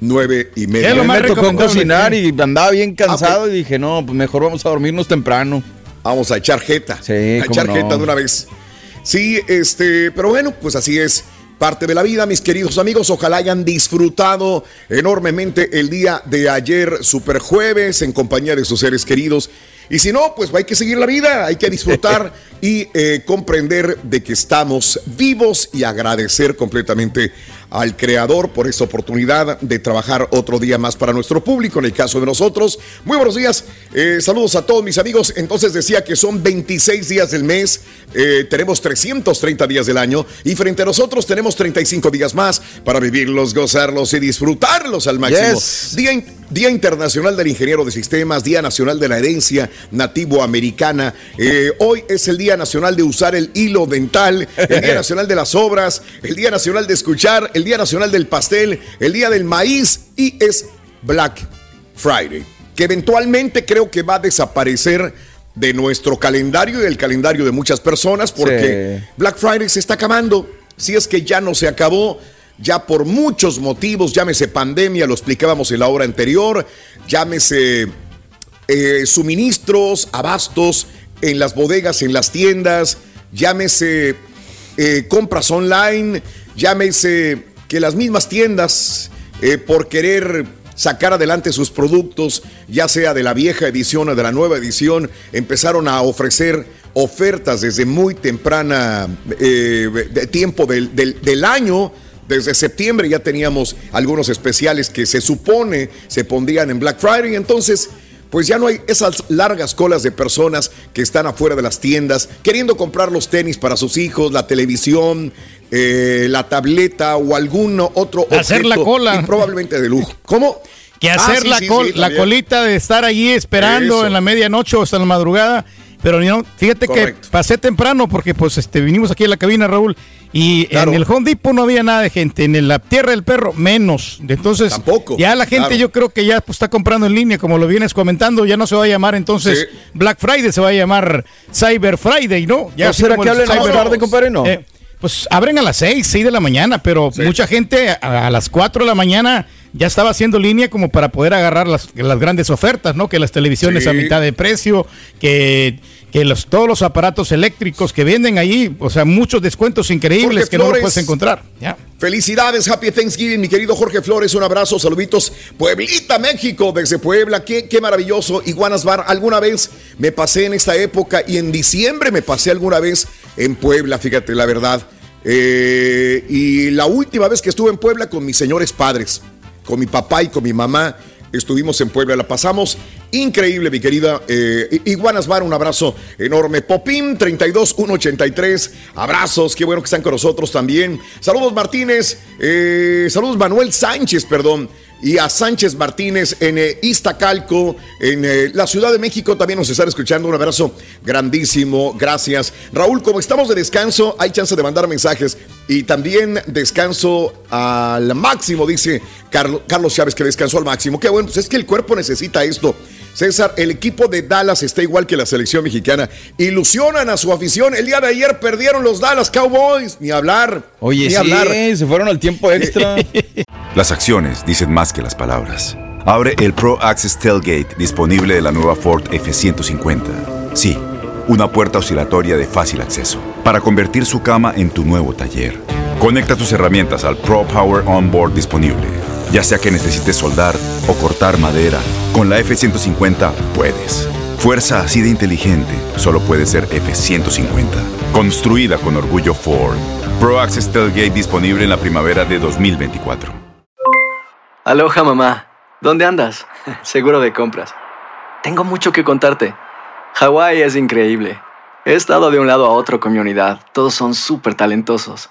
Nueve y media. Mí me tocó cocinar y andaba Ah, bien cansado y dije, no, pues mejor vamos a dormirnos temprano. Vamos a echar jeta. Sí, a echar no. jeta de una vez. Sí, este, pero bueno, pues así es. Parte de la vida, mis queridos amigos. Ojalá hayan disfrutado enormemente el día de ayer, super jueves, en compañía de sus seres queridos. Y si no, pues hay que seguir la vida, hay que disfrutar y eh, comprender de que estamos vivos y agradecer completamente al Creador por esta oportunidad de trabajar otro día más para nuestro público, en el caso de nosotros. Muy buenos días, eh, saludos a todos mis amigos. Entonces decía que son 26 días del mes, eh, tenemos 330 días del año y frente a nosotros tenemos 35 días más para vivirlos, gozarlos y disfrutarlos al máximo. Yes. Día, in- Día Internacional del Ingeniero de Sistemas, Día Nacional de la Herencia Nativo Americana. Eh, hoy es el Día Nacional de usar el hilo dental, el Día Nacional de las Obras, el Día Nacional de Escuchar, el Día Nacional del Pastel, el Día del Maíz y es Black Friday, que eventualmente creo que va a desaparecer de nuestro calendario y del calendario de muchas personas porque Sí. Black Friday se está acabando. Si es que ya no se acabó, ya por muchos motivos, llámese pandemia, lo explicábamos en la hora anterior, llámese eh, suministros, abastos en las bodegas, en las tiendas, llámese eh, compras online, llámese que las mismas tiendas, eh, por querer sacar adelante sus productos, ya sea de la vieja edición o de la nueva edición, empezaron a ofrecer ofertas desde muy temprana tiempo del año. Desde septiembre ya teníamos algunos especiales que se supone se pondrían en Black Friday. Entonces, pues ya no hay esas largas colas de personas que están afuera de las tiendas queriendo comprar los tenis para sus hijos, la televisión, eh, la tableta o algún otro Hacer la cola. y probablemente de lujo. ¿Cómo? Que Ah, hacer sí, la, sí, col- sí, la también. colita de estar allí esperando Eso. en la medianoche o hasta la madrugada. Pero no, fíjate Correcto. que pasé temprano porque pues este vinimos aquí a la cabina, Raúl, y Claro. en el Home Depot no había nada de gente, en la Tierra del Perro menos. Entonces, Tampoco, ya la gente claro. yo creo que ya pues, está comprando en línea, como lo vienes comentando, ya no se va a llamar entonces Sí. Black Friday, se va a llamar Cyber Friday, ¿no? Ya ¿No así será que hablen más Cyber- tarde, compadre? No. Eh, pues abren a las 6, 6 de la mañana, pero mucha gente a, a las 4 de la mañana ya estaba haciendo línea como para poder agarrar las, las grandes ofertas, ¿no? Que las televisiones Sí. a mitad de precio, que, que los, todos los aparatos eléctricos que venden ahí, o sea, muchos descuentos increíbles Jorge que no lo Flores. puedes encontrar. Felicidades, Happy Thanksgiving, mi querido Jorge Flores. Un abrazo, saluditos. Pueblita, México, desde Puebla. Qué, qué maravilloso. Iguanas Bar, alguna vez me pasé en esta época y en diciembre me pasé alguna vez en Puebla, fíjate, la verdad. Eh, y la última vez que estuve en Puebla con mis señores padres, con mi papá y con mi mamá, estuvimos en Puebla. La pasamos increíble, mi querida eh, Iguanas Bar. Un abrazo enorme. Popín 32183. Abrazos, qué bueno que están con nosotros también. Saludos, Martínez. eh, saludos, Manuel Sánchez, perdón. Y a Sánchez Martínez en eh, Iztacalco, en eh, la Ciudad de México. También nos están escuchando. Un abrazo grandísimo. Gracias. Raúl, como estamos de descanso, hay chance de mandar mensajes. Y también descanso al máximo, dice Carlos, Carlos Chávez, que descansó al máximo. Qué bueno, pues es que el cuerpo necesita esto. César, el equipo de Dallas está igual que la selección mexicana. Ilusionan a su afición. El día de ayer perdieron los Dallas Cowboys. Ni hablar. Oye, ni sí, hablar. se fueron al tiempo extra. Las acciones dicen más que las palabras. Abre el Pro Access Tailgate disponible de la nueva Ford F-150. Sí, una puerta oscilatoria de fácil acceso para convertir su cama en tu nuevo taller. Conecta tus herramientas al Pro Power Onboard disponible. Ya sea que necesites soldar o cortar madera, con la F-150 puedes. Fuerza así de inteligente solo puede ser F-150. Construida con orgullo Ford. Pro Access Tailgate disponible en la primavera de 2024. Aloha mamá, ¿dónde andas? Seguro de compras. Tengo mucho que contarte. Hawái es increíble. He estado de un lado a otro con mi unidad. Todos son súper talentosos.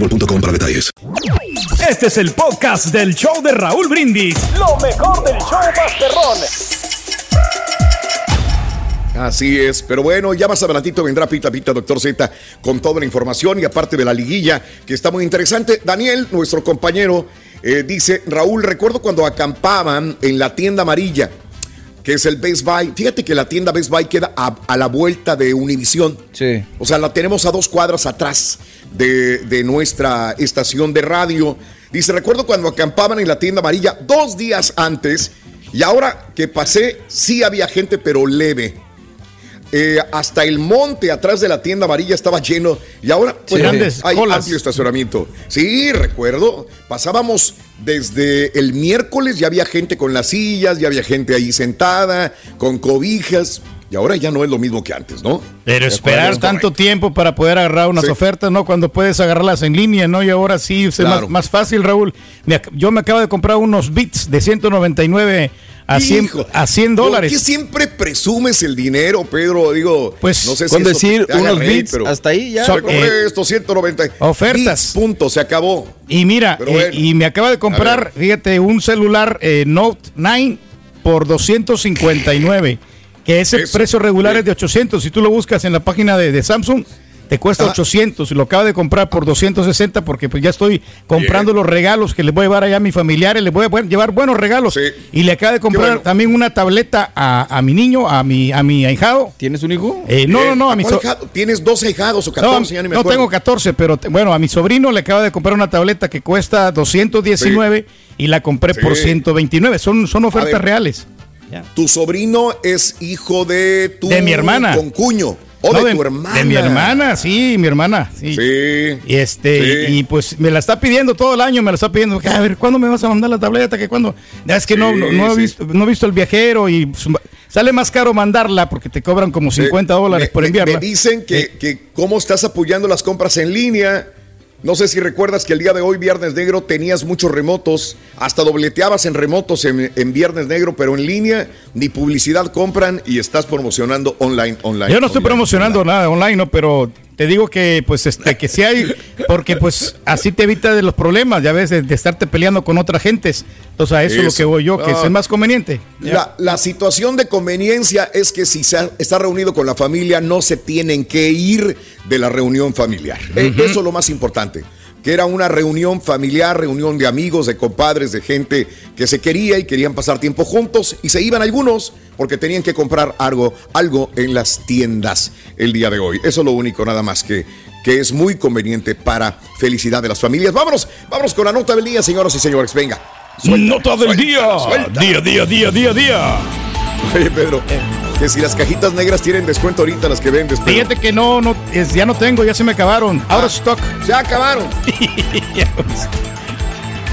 boostmobile.com para detalles. Este es el podcast del show de Raúl Brindis. Lo mejor del show Masterrón. Así es, pero bueno, ya más adelantito vendrá Pita Pita, doctor Z, con toda la información y aparte de la liguilla, que está muy interesante. Daniel, nuestro compañero, eh, dice, Raúl, recuerdo cuando acampaban en la tienda amarilla, que es el Best Buy. Fíjate que la tienda Best Buy queda a, a la vuelta de Univisión. Sí. O sea, la tenemos a dos cuadras atrás de, de nuestra estación de radio. Dice, recuerdo cuando acampaban en la tienda amarilla dos días antes y ahora que pasé, sí había gente, pero leve. Eh, hasta el monte atrás de la tienda amarilla estaba lleno y ahora pues, hay colas. amplio estacionamiento. Sí, recuerdo, pasábamos desde el miércoles, ya había gente con las sillas, ya había gente ahí sentada, con cobijas, y ahora ya no es lo mismo que antes, ¿no? Pero esperar tanto tiempo para poder agarrar unas Sí. ofertas, ¿no? Cuando puedes agarrarlas en línea, ¿no? Y ahora sí es Claro. más, más fácil, Raúl. Yo me acabo de comprar unos bits de 199 a 100, Hijo, a 100 ¿Por dólares. qué siempre presumes el dinero, Pedro? Digo, Pues, no sé si con decir unos reír, bits, pero hasta ahí ya. Son- compré eh, estos 190 ofertas. bits, punto, se acabó. Y mira, eh, bueno. y me acaba de comprar, fíjate, un celular eh, Note 9 por 259, que ese Eso, precio regular bien. es de 800. Si tú lo buscas en la página de, de Samsung, te cuesta Ajá. 800 y lo acabo de comprar por 260 porque pues ya estoy comprando los regalos que les voy a llevar allá a mis familiares, les voy a llevar buenos regalos. Sí. Y le acabo de comprar bueno. también una tableta a, a mi niño, a mi, a mi ahijado. ¿Tienes un hijo? Eh, no, no, no, a mi ¿Cuál so-? ¿Tienes 12 hijados o no, 14? ya ni me no acuerdo. tengo 14, pero te- bueno, a mi sobrino le acaba de comprar una tableta que cuesta 219 y la compré por Sí. 129. Son, son ofertas ver. Tu sobrino es hijo de tu De mi hermana. concuño. O No, de, tu hermana. De mi hermana, sí, mi hermana. Sí. Sí. Y este, Sí. y pues me la está pidiendo todo el año, me la está pidiendo. A ver, ¿cuándo me vas a mandar la tableta? Que cuando. Ya es que no, Sí, no, no he visto, no he visto el viajero y pues, sale más caro mandarla porque te cobran como 50 dólares Me- por me- enviarla. Me dicen que, que cómo estás apoyando las compras en línea. No sé si recuerdas que el día de hoy, Viernes Negro, tenías muchos remotos, hasta dobleteabas en remotos en, en Viernes Negro, pero en línea ni publicidad compran y estás promocionando online, online. Yo no estoy promocionando online. nada online, ¿no? Pero te digo que pues este que sí hay porque pues así te evita de los problemas, ya ves, de, de estarte peleando con otras gentes. Entonces a eso, es lo que voy yo, que Ah. es más conveniente. La, la situación de conveniencia es que si se ha- está reunido con la familia, no se tienen que ir de la reunión familiar. Eh. Eso es lo más importante. Que era una reunión familiar, reunión de amigos, de compadres, de gente que se quería y querían pasar tiempo juntos y se iban algunos porque tenían que comprar algo, algo en las tiendas el día de hoy. Eso es lo único, nada más que, que es muy conveniente para felicidad de las familias. Vámonos, vámonos con la nota del día, señoras y señores. Venga. Nota del día. suelta. Día, día, día, día, día. Oye, Pedro, que si las cajitas negras tienen descuento ahorita las que vendes, Pedro. Fíjate que no, no, es- ya no tengo, ya se me acabaron. Out of stock. Se acabaron.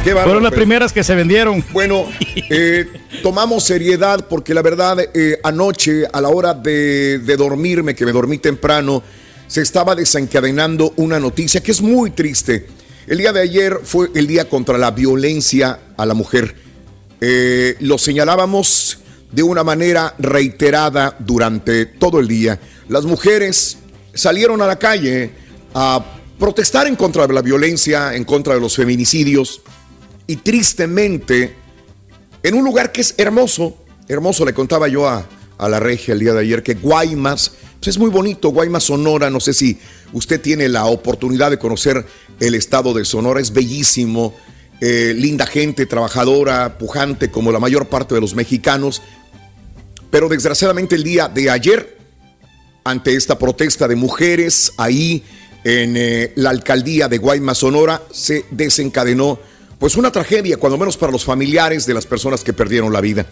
Qué Fueron las primeras que se vendieron. Bueno, eh, tomamos seriedad porque la verdad eh, anoche a la hora de, de dormirme, que me dormí temprano, se estaba desencadenando una noticia que es muy triste. El día de ayer fue el día contra la violencia a la mujer. Eh, lo señalábamos de una manera reiterada durante todo el día. Las mujeres salieron a la calle a protestar en contra de la violencia, en contra de los feminicidios y tristemente en un lugar que es hermoso, hermoso, le contaba yo a, a la regia el día de ayer que Guaymas, pues es muy bonito, Guaymas, Sonora, no sé si usted tiene la oportunidad de conocer el estado de Sonora, es bellísimo, eh, linda gente, trabajadora, pujante como la mayor parte de los mexicanos, pero desgraciadamente el día de ayer, ante esta protesta de mujeres ahí en eh, la alcaldía de Guaymas, Sonora, se desencadenó pues una tragedia, cuando menos para los familiares de las personas que perdieron la vida.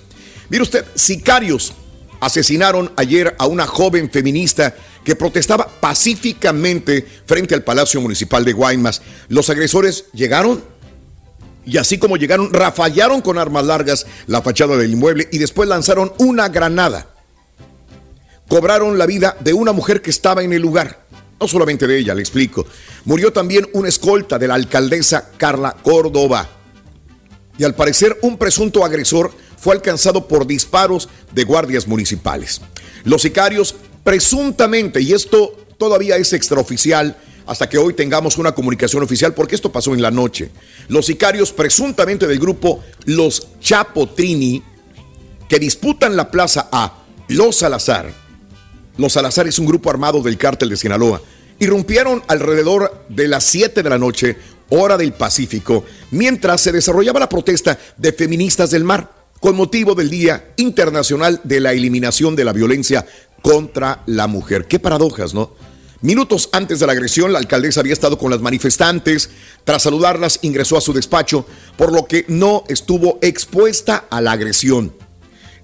Mire usted, sicarios asesinaron ayer a una joven feminista que protestaba pacíficamente frente al Palacio Municipal de Guaymas. Los agresores llegaron y así como llegaron, rafallaron con armas largas la fachada del inmueble y después lanzaron una granada. Cobraron la vida de una mujer que estaba en el lugar. No solamente de ella, le explico. Murió también una escolta de la alcaldesa Carla Córdoba. Y al parecer un presunto agresor fue alcanzado por disparos de guardias municipales. Los sicarios presuntamente, y esto todavía es extraoficial hasta que hoy tengamos una comunicación oficial, porque esto pasó en la noche. Los sicarios presuntamente del grupo Los Chapotrini, que disputan la plaza a Los Salazar, los Salazar es un grupo armado del cártel de Sinaloa. Irrumpieron alrededor de las 7 de la noche, hora del Pacífico, mientras se desarrollaba la protesta de feministas del mar, con motivo del Día Internacional de la Eliminación de la Violencia contra la Mujer. Qué paradojas, ¿no? Minutos antes de la agresión, la alcaldesa había estado con las manifestantes. Tras saludarlas, ingresó a su despacho, por lo que no estuvo expuesta a la agresión.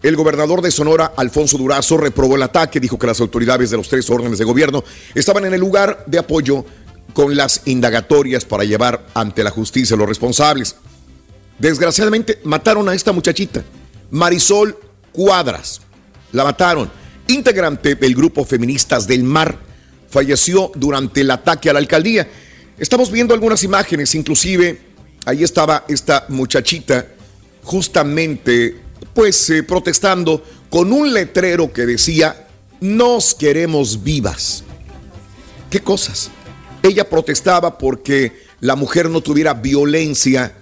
El gobernador de Sonora, Alfonso Durazo, reprobó el ataque, dijo que las autoridades de los tres órdenes de gobierno estaban en el lugar de apoyo con las indagatorias para llevar ante la justicia a los responsables. Desgraciadamente mataron a esta muchachita, Marisol Cuadras. La mataron. Integrante del grupo Feministas del Mar. Falleció durante el ataque a la alcaldía. Estamos viendo algunas imágenes, inclusive ahí estaba esta muchachita justamente pues eh, protestando con un letrero que decía, nos queremos vivas. ¿Qué cosas? Ella protestaba porque la mujer no tuviera violencia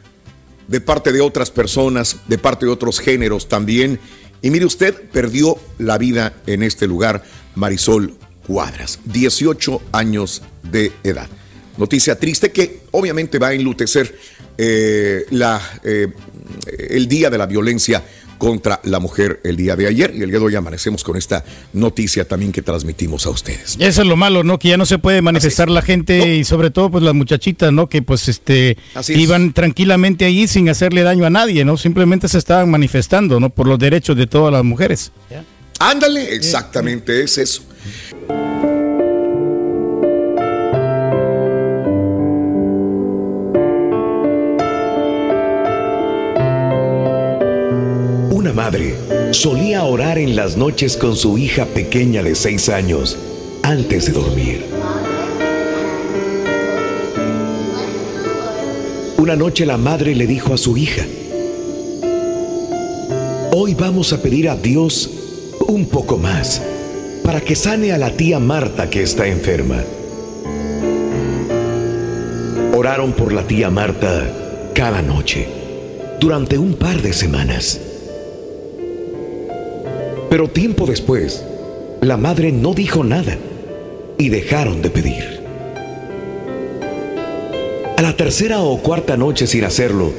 de parte de otras personas, de parte de otros géneros también. Y mire usted, perdió la vida en este lugar Marisol Cuadras, 18 años de edad. Noticia triste que obviamente va a enlutecer eh, la, eh, el día de la violencia contra la mujer el día de ayer y el día de hoy amanecemos con esta noticia también que transmitimos a ustedes. Eso es lo malo, ¿no? Que ya no se puede manifestar la gente y sobre todo pues las muchachitas, ¿no? Que pues este Así es. iban tranquilamente allí sin hacerle daño a nadie, ¿no? Simplemente se estaban manifestando, ¿no? Por los derechos de todas las mujeres. Ándale, exactamente es eso. Una madre solía orar en las noches con su hija pequeña de seis años antes de dormir. Una noche la madre le dijo a su hija, hoy vamos a pedir a Dios un poco más para que sane a la tía Marta que está enferma. oraron por la tía Marta cada noche, durante un par de semanas. Pero tiempo después, la madre no dijo nada y dejaron de pedir. A la tercera o cuarta noche sin hacerlo,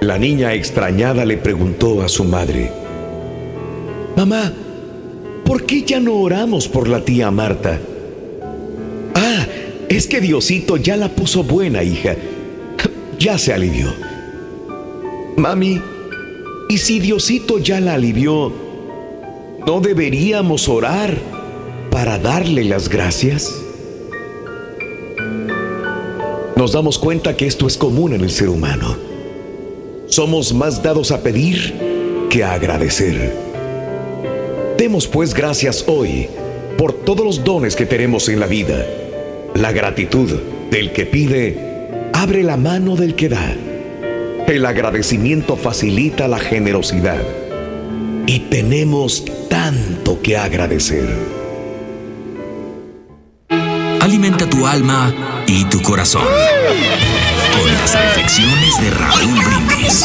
la niña extrañada le preguntó a su madre, Mamá, ¿por qué ya no oramos por la tía Marta? Ah, es que Diosito ya la puso buena, hija. Ya se alivió. Mami, ¿y si Diosito ya la alivió, no deberíamos orar para darle las gracias? Nos damos cuenta que esto es común en el ser humano. Somos más dados a pedir que a agradecer. Demos pues gracias hoy por todos los dones que tenemos en la vida. La gratitud del que pide abre la mano del que da. El agradecimiento facilita la generosidad. Y tenemos tanto que agradecer. Alimenta tu alma y tu corazón. Con las reflexiones de Raúl Brindis.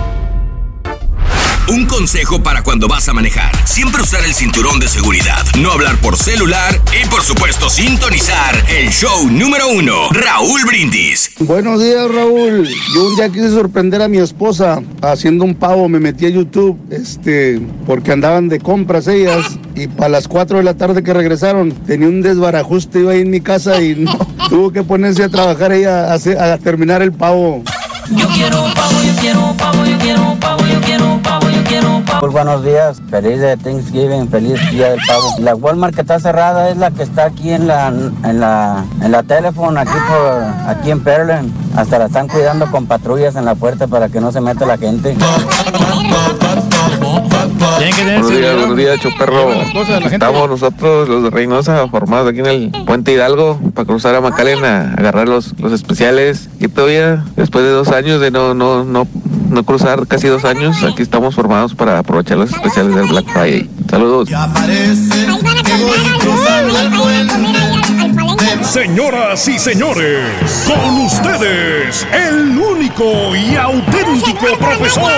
Un consejo para cuando vas a manejar. Siempre usar el cinturón de seguridad. No hablar por celular y por supuesto sintonizar el show número uno. Raúl Brindis. Buenos días, Raúl. Yo un día quise sorprender a mi esposa haciendo un pavo. Me metí a YouTube, este, porque andaban de compras ellas. Y para las 4 de la tarde que regresaron, tenía un desbarajuste yo ahí en mi casa y tuvo que ponerse a trabajar ella a terminar el pavo. Yo quiero un pavo, yo quiero un pavo, yo quiero un pavo, yo quiero un pavo, yo quiero un pavo. Buenos días, feliz de Thanksgiving, feliz día del pavo. La Walmart que está cerrada es la que está aquí en la en la en la teléfono aquí por aquí en Pearland. Hasta la están cuidando con patrullas en la puerta para que no se meta la gente. Buenos días, buenos días, Choperro. Estamos nosotros, los de Reynosa, formados aquí en el Puente Hidalgo para cruzar a McAllen a agarrar los, los especiales. Y todavía, después de dos años de no, no, no, no cruzar, casi dos años, aquí estamos formados para aprovechar los especiales del Black Friday. Saludos. Señoras y señores, con ustedes, el único y auténtico profesor.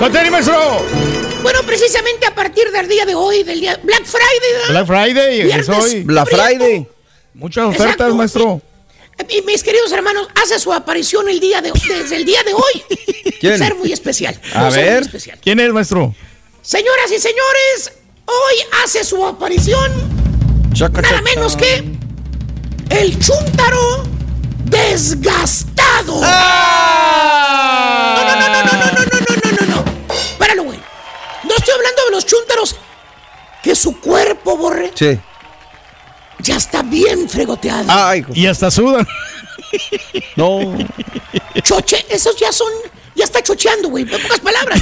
¡Conteni, maestro! Bueno, precisamente a partir del día de hoy, del día Black Friday. Black Friday, es hoy. Black Friday. Muchas ofertas, maestro. Y mis queridos hermanos, hace su aparición el día de, desde el día de hoy. ¿Quién? Ser muy especial. A ver, especial. ¿quién es, maestro? Señoras y señores, hoy hace su aparición chaca, nada menos que el Chuntaro desgastado. ¡Ah! No, no, no, no, estoy hablando de los chúntaros que su cuerpo, borre, Sí. ya está bien fregoteado. Ay, Y hasta sudan. No. Choche, esos ya son, ya está chocheando, güey, en pocas palabras.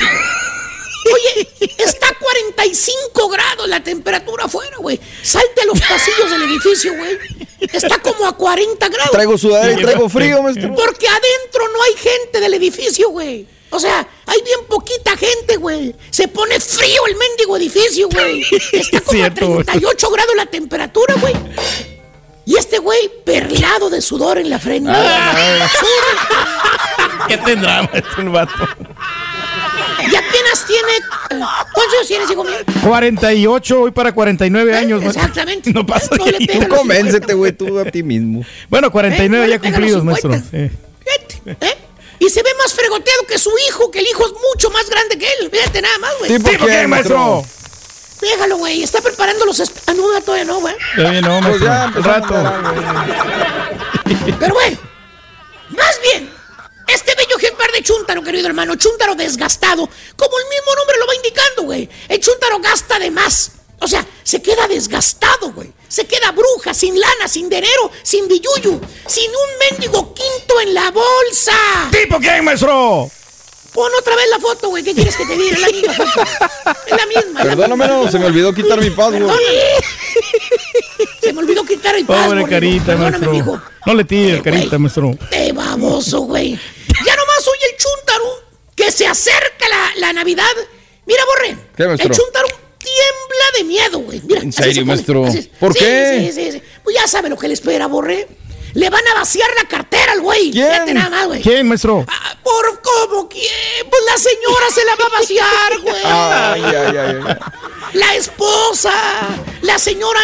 Oye, está a 45 grados la temperatura afuera, güey. Salte a los pasillos del edificio, güey. Está como a 40 grados. Traigo sudadera y traigo frío, maestro. Porque adentro no hay gente del edificio, güey. O sea, hay bien poquita gente, güey. Se pone frío el mendigo edificio, güey. Está como Cierto, a güey. 38 grados la temperatura, güey. Y este güey perlado de sudor en la frente. ¿Qué tendrá, el vato? Y apenas tiene. eh, ¿Cuántos años tienes, hijo mío? 48, hoy para 49 años. maestro. Exactamente. No pasa No los Convéncete, güey, tú a ti mismo. Bueno, 49 Eh, no ya cumplidos, maestro. 50. Sí. ¿Eh? Y se ve más fregoteado que su hijo, que el hijo es mucho más grande que él. Fíjate nada más, güey. ¿Tipo qué, maestro? Déjalo, güey. Está preparando los. Ah, no, todavía no, güey. Todavía no, Pues maestro. ya Un rato. Pero bueno, más bien, este bello ejemplar de chúntaro, querido hermano, chúntaro desgastado, como el mismo nombre lo va indicando, güey. El chúntaro gasta de más. O sea, se queda desgastado, güey. Se queda bruja, sin lana, sin dinero, sin billuyo, sin un mendigo quinto en la bolsa. ¿Tipo quién, maestro? Pon otra vez la foto, güey. ¿Qué quieres que te diga? Es la misma foto. Es la misma. Perdóname, misma. no, se me olvidó quitar mi password. Se me olvidó quitar el Pobre password. carita, Perdóname, maestro. mijo. No le tire, Eh, carita, güey. maestro. ¡Qué baboso, güey! Ya nomás oye el chúntaro que se acerca la, la Navidad. Mira, Borre. ¿Qué, maestro? El chúntaro tiembla de miedo, güey. Mira, ¿En serio, se maestro? así. ¿Por Sí, qué? Sí, sí, sí. Pues ya sabe lo que le espera, Borre. Le van a vaciar la cartera al güey. ¿Quién? Fíjate nada más, güey. ¿Quién, maestro? Ah, ¿Por cómo quién? Pues la señora se la va a vaciar, güey. Ay, ay, ay, ay. La esposa, la señora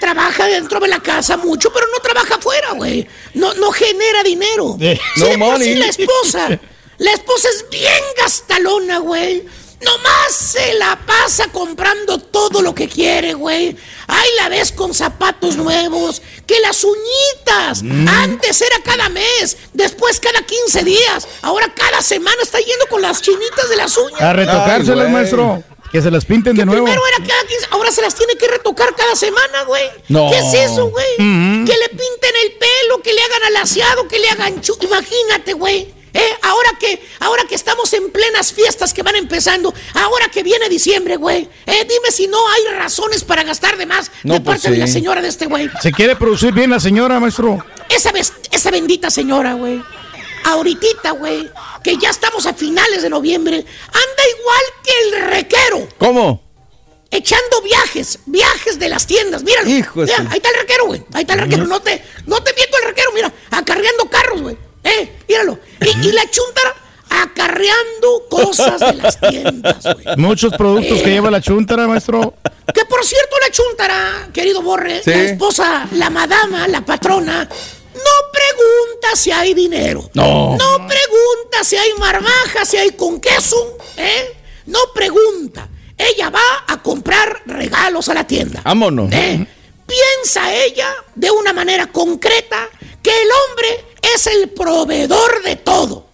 trabaja dentro de la casa mucho, pero no trabaja afuera, güey. No, no genera dinero. Eh, Si no de por sí money. la esposa, la esposa es bien gastalona, güey. Nomás se la pasa comprando todo lo que quiere, güey. Ahí la ves con zapatos nuevos, que las uñitas. Mm. Antes era cada mes, después cada 15 días. Ahora cada semana está yendo con las chinitas de las uñas. A retocárselas, Ay, maestro. Que se las pinten de nuevo. Primero era cada 15, ahora se las tiene que retocar cada semana, güey. No. ¿Qué es eso, güey? Mm. Que le pinten el pelo, que le hagan alaciado, que le hagan chu... Imagínate, güey. ¿Eh? Ahora que, ahora que estamos en plenas fiestas que van empezando, ahora que viene diciembre, güey. ¿eh? Dime si no hay razones para gastar de más No, de pues parte de la señora de este güey. Se quiere producir bien la señora, maestro. Esa, esa bendita señora, güey. Ahorita, güey, que ya estamos a finales de noviembre, anda igual que el requero. ¿Cómo? echando viajes, viajes de las tiendas. Míralo. Hijo Mira, ahí está el requero, güey. Ahí está el requero. No te, no te miento el requero, mira. Acarreando carros, güey. Eh, míralo. Y, y la chuntara acarreando cosas de las tiendas, güey. Muchos productos que lleva la chuntara, maestro. Que por cierto, la chuntara, querido Borre, Sí. la esposa, la madama, la patrona, no pregunta si hay dinero. No. No pregunta si hay marmaja, si hay con queso, ¿eh? No pregunta. Ella va a comprar regalos a la tienda. Vámonos. ¿eh? Piensa ella de una manera concreta que el hombre es el proveedor de todo.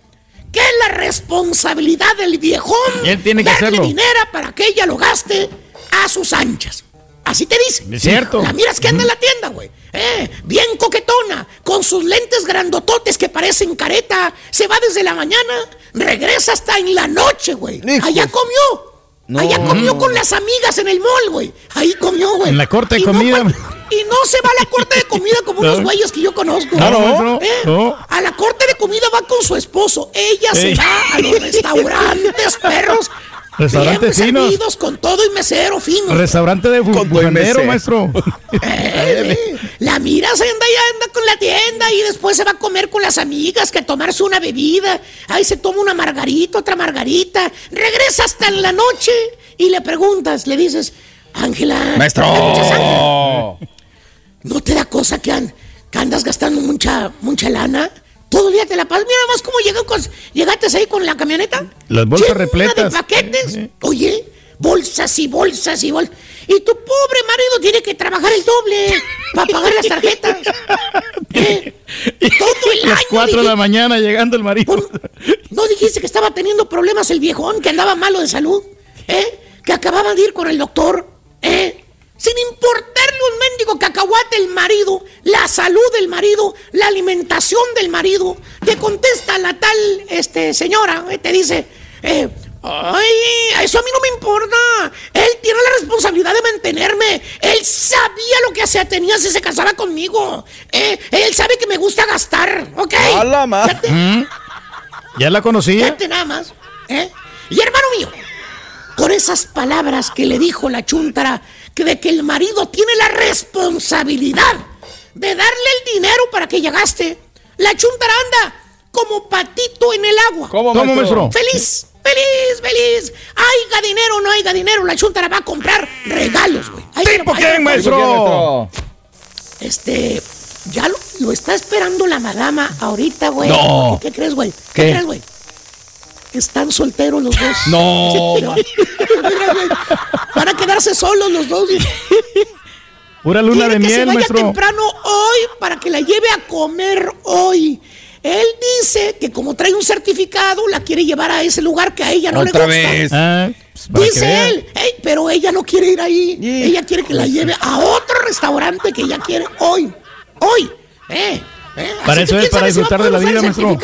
Que es la responsabilidad del viejón Él tiene que darle hacerlo. dinero para que ella lo gaste a sus anchas. Así te dice. Es cierto. La miras que anda en la tienda, güey. Eh, bien coquetona, con sus lentes grandototes que parecen careta. Se va desde la mañana, regresa hasta en la noche, güey. Allá comió. No. Allá comió con las amigas en el mall, güey. Ahí comió, güey. En la corte de Y no comida. Y no se va a la corte de comida como unos No. güeyes que yo conozco. No, no, ¿Eh? no. A la corte de comida va con su esposo. Ella se va a los restaurantes, perros. Restaurantes finos. servidos, con todo y mesero fino. Restaurante de bu- bufandero, mesero. maestro. Eh, La miras, anda y anda con la tienda y después se va a comer con las amigas, que a tomarse una bebida. Ahí se toma una margarita, otra margarita. Regresa hasta en la noche y le preguntas, le dices, Ángela. Maestro. ¿No te da cosa que, an- que andas gastando mucha, mucha lana? Todo el día te la pasas. Mira más cómo con, llegaste ahí con la camioneta. Las bolsas Llena repletas. de paquetes. Oye, bolsas y bolsas y bolsas. Y tu pobre marido tiene que trabajar el doble para pagar las tarjetas. ¿Eh? Todo el Las año. 4 de la mañana llegando el marido. ¿No dijiste que estaba teniendo problemas el viejón, que andaba malo de salud? ¿Eh? Que acababa de ir con el doctor. ¿Eh? Sin importarle un mendigo cacahuate el marido, la salud del marido, la alimentación del marido. Te contesta la tal este, señora, eh, te dice, eh, ay, eso a mí no me importa. Él tiene la responsabilidad de mantenerme. Él sabía lo que hacía, tenía si se casaba conmigo. Eh, él sabe que me gusta gastar, ¿ok? A la ma- Fíjate. Mm. Ya la conocía. Fíjate nada más. ¿eh? Y hermano mío, con esas palabras que le dijo la chuntara, de que el marido tiene la responsabilidad de darle el dinero para que ella gaste, la chuntara anda como patito en el agua. ¿Cómo, ¿Cómo, maestro? Feliz, feliz, feliz. Haiga dinero o no haiga dinero, la chuntara va a comprar regalos, güey. ¿Tipo quién, maestro? maestro? Este, ya lo, lo está esperando la madama ahorita, güey. No. ¿Qué crees, güey? ¿Qué, ¿Qué? crees, güey? Están solteros los dos. No, Van a quedarse solos los dos. Pura luna de que se miel, vaya maestro. temprano hoy para que la lleve a comer hoy. Él dice que como trae un certificado, la quiere llevar a ese lugar que a ella no le Otra gusta. vez. Ah, pues, Dice él, "Ey, pero ella no quiere ir ahí. Ella quiere que la lleve a otro restaurante que ella quiere hoy. Hoy. Eh, eh. Para Así eso que es, para si disfrutar de la vida, maestro.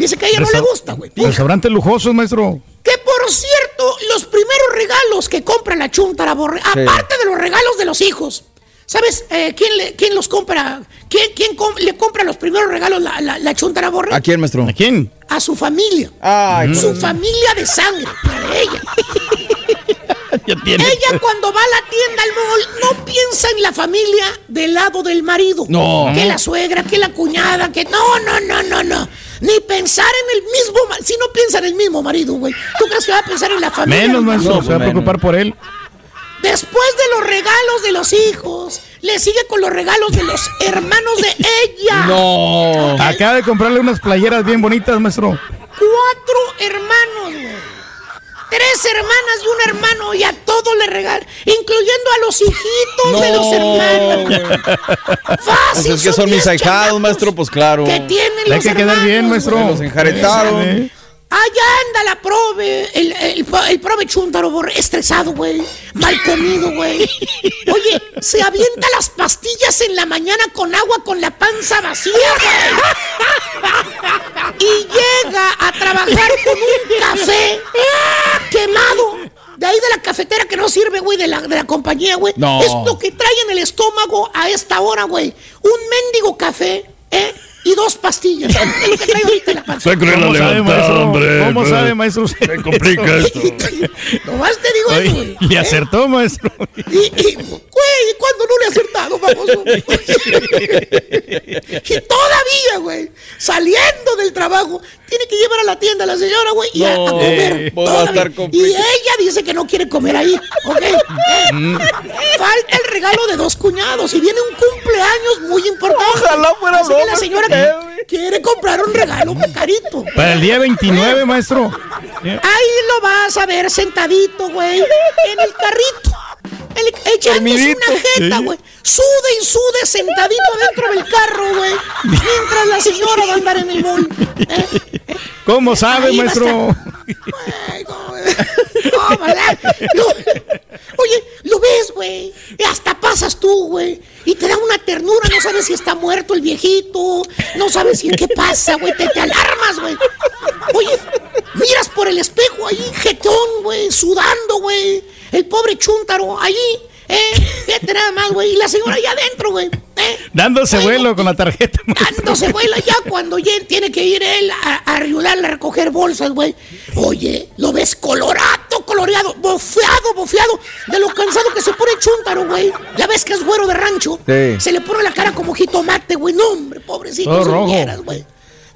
Dice que a ella no le gusta, güey. Restaurantes lujosos, maestro. Que por cierto, los primeros regalos que compra la chuntara borre, aparte de los regalos de los hijos, ¿sabes eh, quién, le- quién los compra? ¿Quién, quién com- le compra los primeros regalos la, la, la chuntara borre? ¿A quién, maestro? ¿A quién? A su familia. Ay, Su familia de sangre, de ella. Ya tiene. Ella cuando va a la tienda al mall no piensa en la familia del lado del marido. No. Que la suegra, que la cuñada, que no, no, no, no, no. Ni pensar en el mismo, si no piensa en el mismo marido, güey. ¿Tú crees que va a pensar en la familia? Menos, maestro. marido? Se va a preocupar por él. Después de los regalos de los hijos, le sigue con los regalos de los hermanos de ella. No. Acaba de comprarle unas playeras bien bonitas, maestro. Cuatro hermanos, güey. Tres hermanas y un hermano y a todos le regalan, incluyendo a los hijitos de los hermanos. Pues Fácil. es que son mis diez ahijados, maestro, pues claro. Que tienen Le hay los que quedar bien, maestro. Los enjaretaron. Allá anda la prove, el, el, el prove chúntaro, borre, estresado, güey. Mal comido, güey. Oye, se avienta las pastillas en la mañana con agua con la panza vacía, güey. Y llega a trabajar con un café quemado. De ahí de la cafetera que no sirve, güey, de la, de la compañía, güey. No. Es lo que trae en el estómago a esta hora, güey. Un mendigo café, ¿eh? Y dos pastillas. Es lo que trae ahorita en la panza. ¿Cómo sabe, maestro? ¿Cómo sabe, maestro? Se complica esto. Nomás te digo eso, güey. Le acertó, maestro. Y, y, güey, ¿cuándo no le he acertado, famoso? y todavía, güey, saliendo del trabajo, tiene que llevar a la tienda a la señora, güey, y a, comer. eh, pues a estar y ella dice que no quiere comer ahí, ¿ok? Falta el regalo de dos cuñados y viene un cumpleaños muy importante. Ojalá fuera Así que la señora quiere comprar un regalo carito. Para el día 29, maestro. Ahí lo vas a ver sentadito, güey, en el carrito. El, echándose una jeta, güey. Sude y sude sentadito dentro del carro, güey. Mientras la señora va a andar en el mall. ¿eh? ¿Cómo sabe, Ahí maestro? Ay, no, güey. No, oye, lo ves, güey. Hasta pasas tú, güey. Y te da una ternura. No sabes si está muerto el viejito. No sabes si qué pasa, güey. Te, te alarmas, güey. Oye, miras por el espejo ahí, jetón, güey. Sudando, güey. El pobre chúntaro allí. ¿Eh? Fíjate nada más, güey. Y la señora allá adentro, güey. ¿Eh? Dándose vuelo con la tarjeta. Dándose vuela ya cuando ya tiene que ir él a, a ayudarle a recoger bolsas, güey. Oye, lo ves colorado, coloreado, bofeado, bofeado, de lo cansado que se pone chúntaro, güey. Ya ves que es güero de rancho. Sí. Se le pone la cara como jitomate, güey. No, hombre, pobrecito, Todo si güey.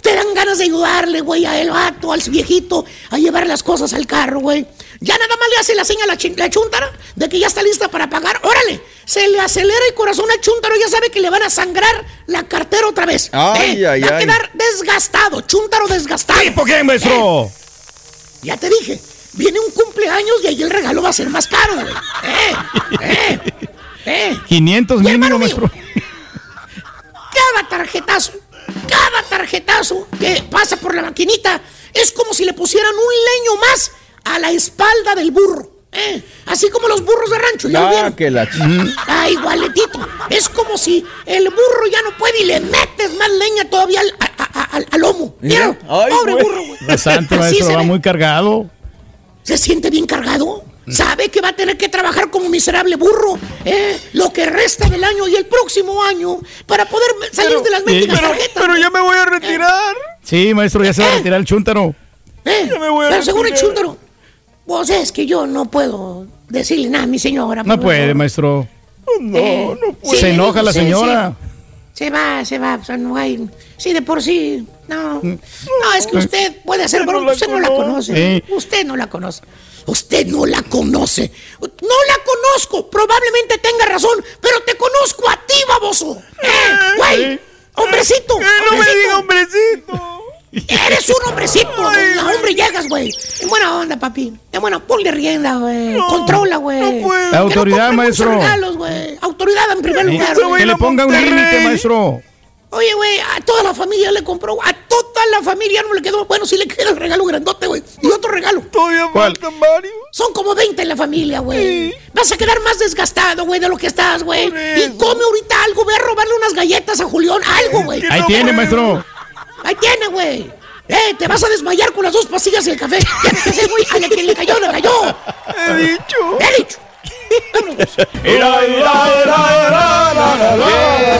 Te dan ganas de ayudarle, güey, a el vato, al viejito, a llevar las cosas al carro, güey. Ya nada más le hace la señal a la, chuntara de que ya está lista para pagar. Órale, se le acelera el corazón al chuntaro, ya sabe que le van a sangrar la cartera otra vez. Ay, Eh, ay, va a quedar desgastado, chuntaro desgastado. ¿Por qué, maestro? Eh, ya te dije, viene un cumpleaños y ahí el regalo va a ser más caro, güey. Eh, eh, eh. 500 mínimo, maestro. Cada tarjetazo, cada tarjetazo que pasa por la maquinita es como si le pusieran un leño más a la espalda del burro. ¿eh? Así como los burros de rancho, ¿ya Ah, que la ch- Ah, igualetito. Es como si el burro ya no puede y le metes más leña todavía al, a- a- a- al- al lomo. Ay, pobre güey. burro, güey. Bastante, maestro, va muy cargado. ¿Se siente bien cargado? ¿Sabe que va a tener que trabajar como miserable burro eh? lo que resta del año y el próximo año para poder salir de las mendigas pero- tarjetas? Pero ya me voy a retirar. Sí, maestro, ya se va a retirar el chúntaro. ¿Eh? me voy a Pero seguro el chúntaro. Pues es que yo no puedo decirle nada a mi señora. No puede, favor. maestro. Eh, sí, Se enoja la señora. sí. Se va, se va. o sea, no hay- Sí, de por sí. No. Mm. No, es que usted puede hacer broma. Usted no la conoce. Sí. Usted no la conoce. Usted no la conoce. No la conozco. Probablemente tenga razón, pero te conozco a ti, baboso. ¡Eh, güey! ¡Hombrecito! no me diga hombrecito! Eres un hombrecito. donde a hombre llegas, güey. En buena onda, papi. En buena, ponle rienda, güey. Controla, güey. La no autoridad, maestro. regalos. Autoridad en primer Sí. lugar. Que le ponga un límite, maestro. Oye, güey, a toda la familia le compró. A toda la familia no le quedó. Bueno, sí le queda el regalo grandote, güey. Todavía ¿Cuál? faltan varios. Son como 20 en la familia, güey. Vas a quedar más desgastado, güey, de lo que estás, güey. Y come ahorita algo. Ve a robarle unas galletas a Julián. Algo, güey. Ahí tiene, maestro. Ahí tiene, güey. Eh, te vas a desmayar con las dos pastillas y el café. Ya güey, a la que le cayó, le cayó. He dicho. He dicho. Qué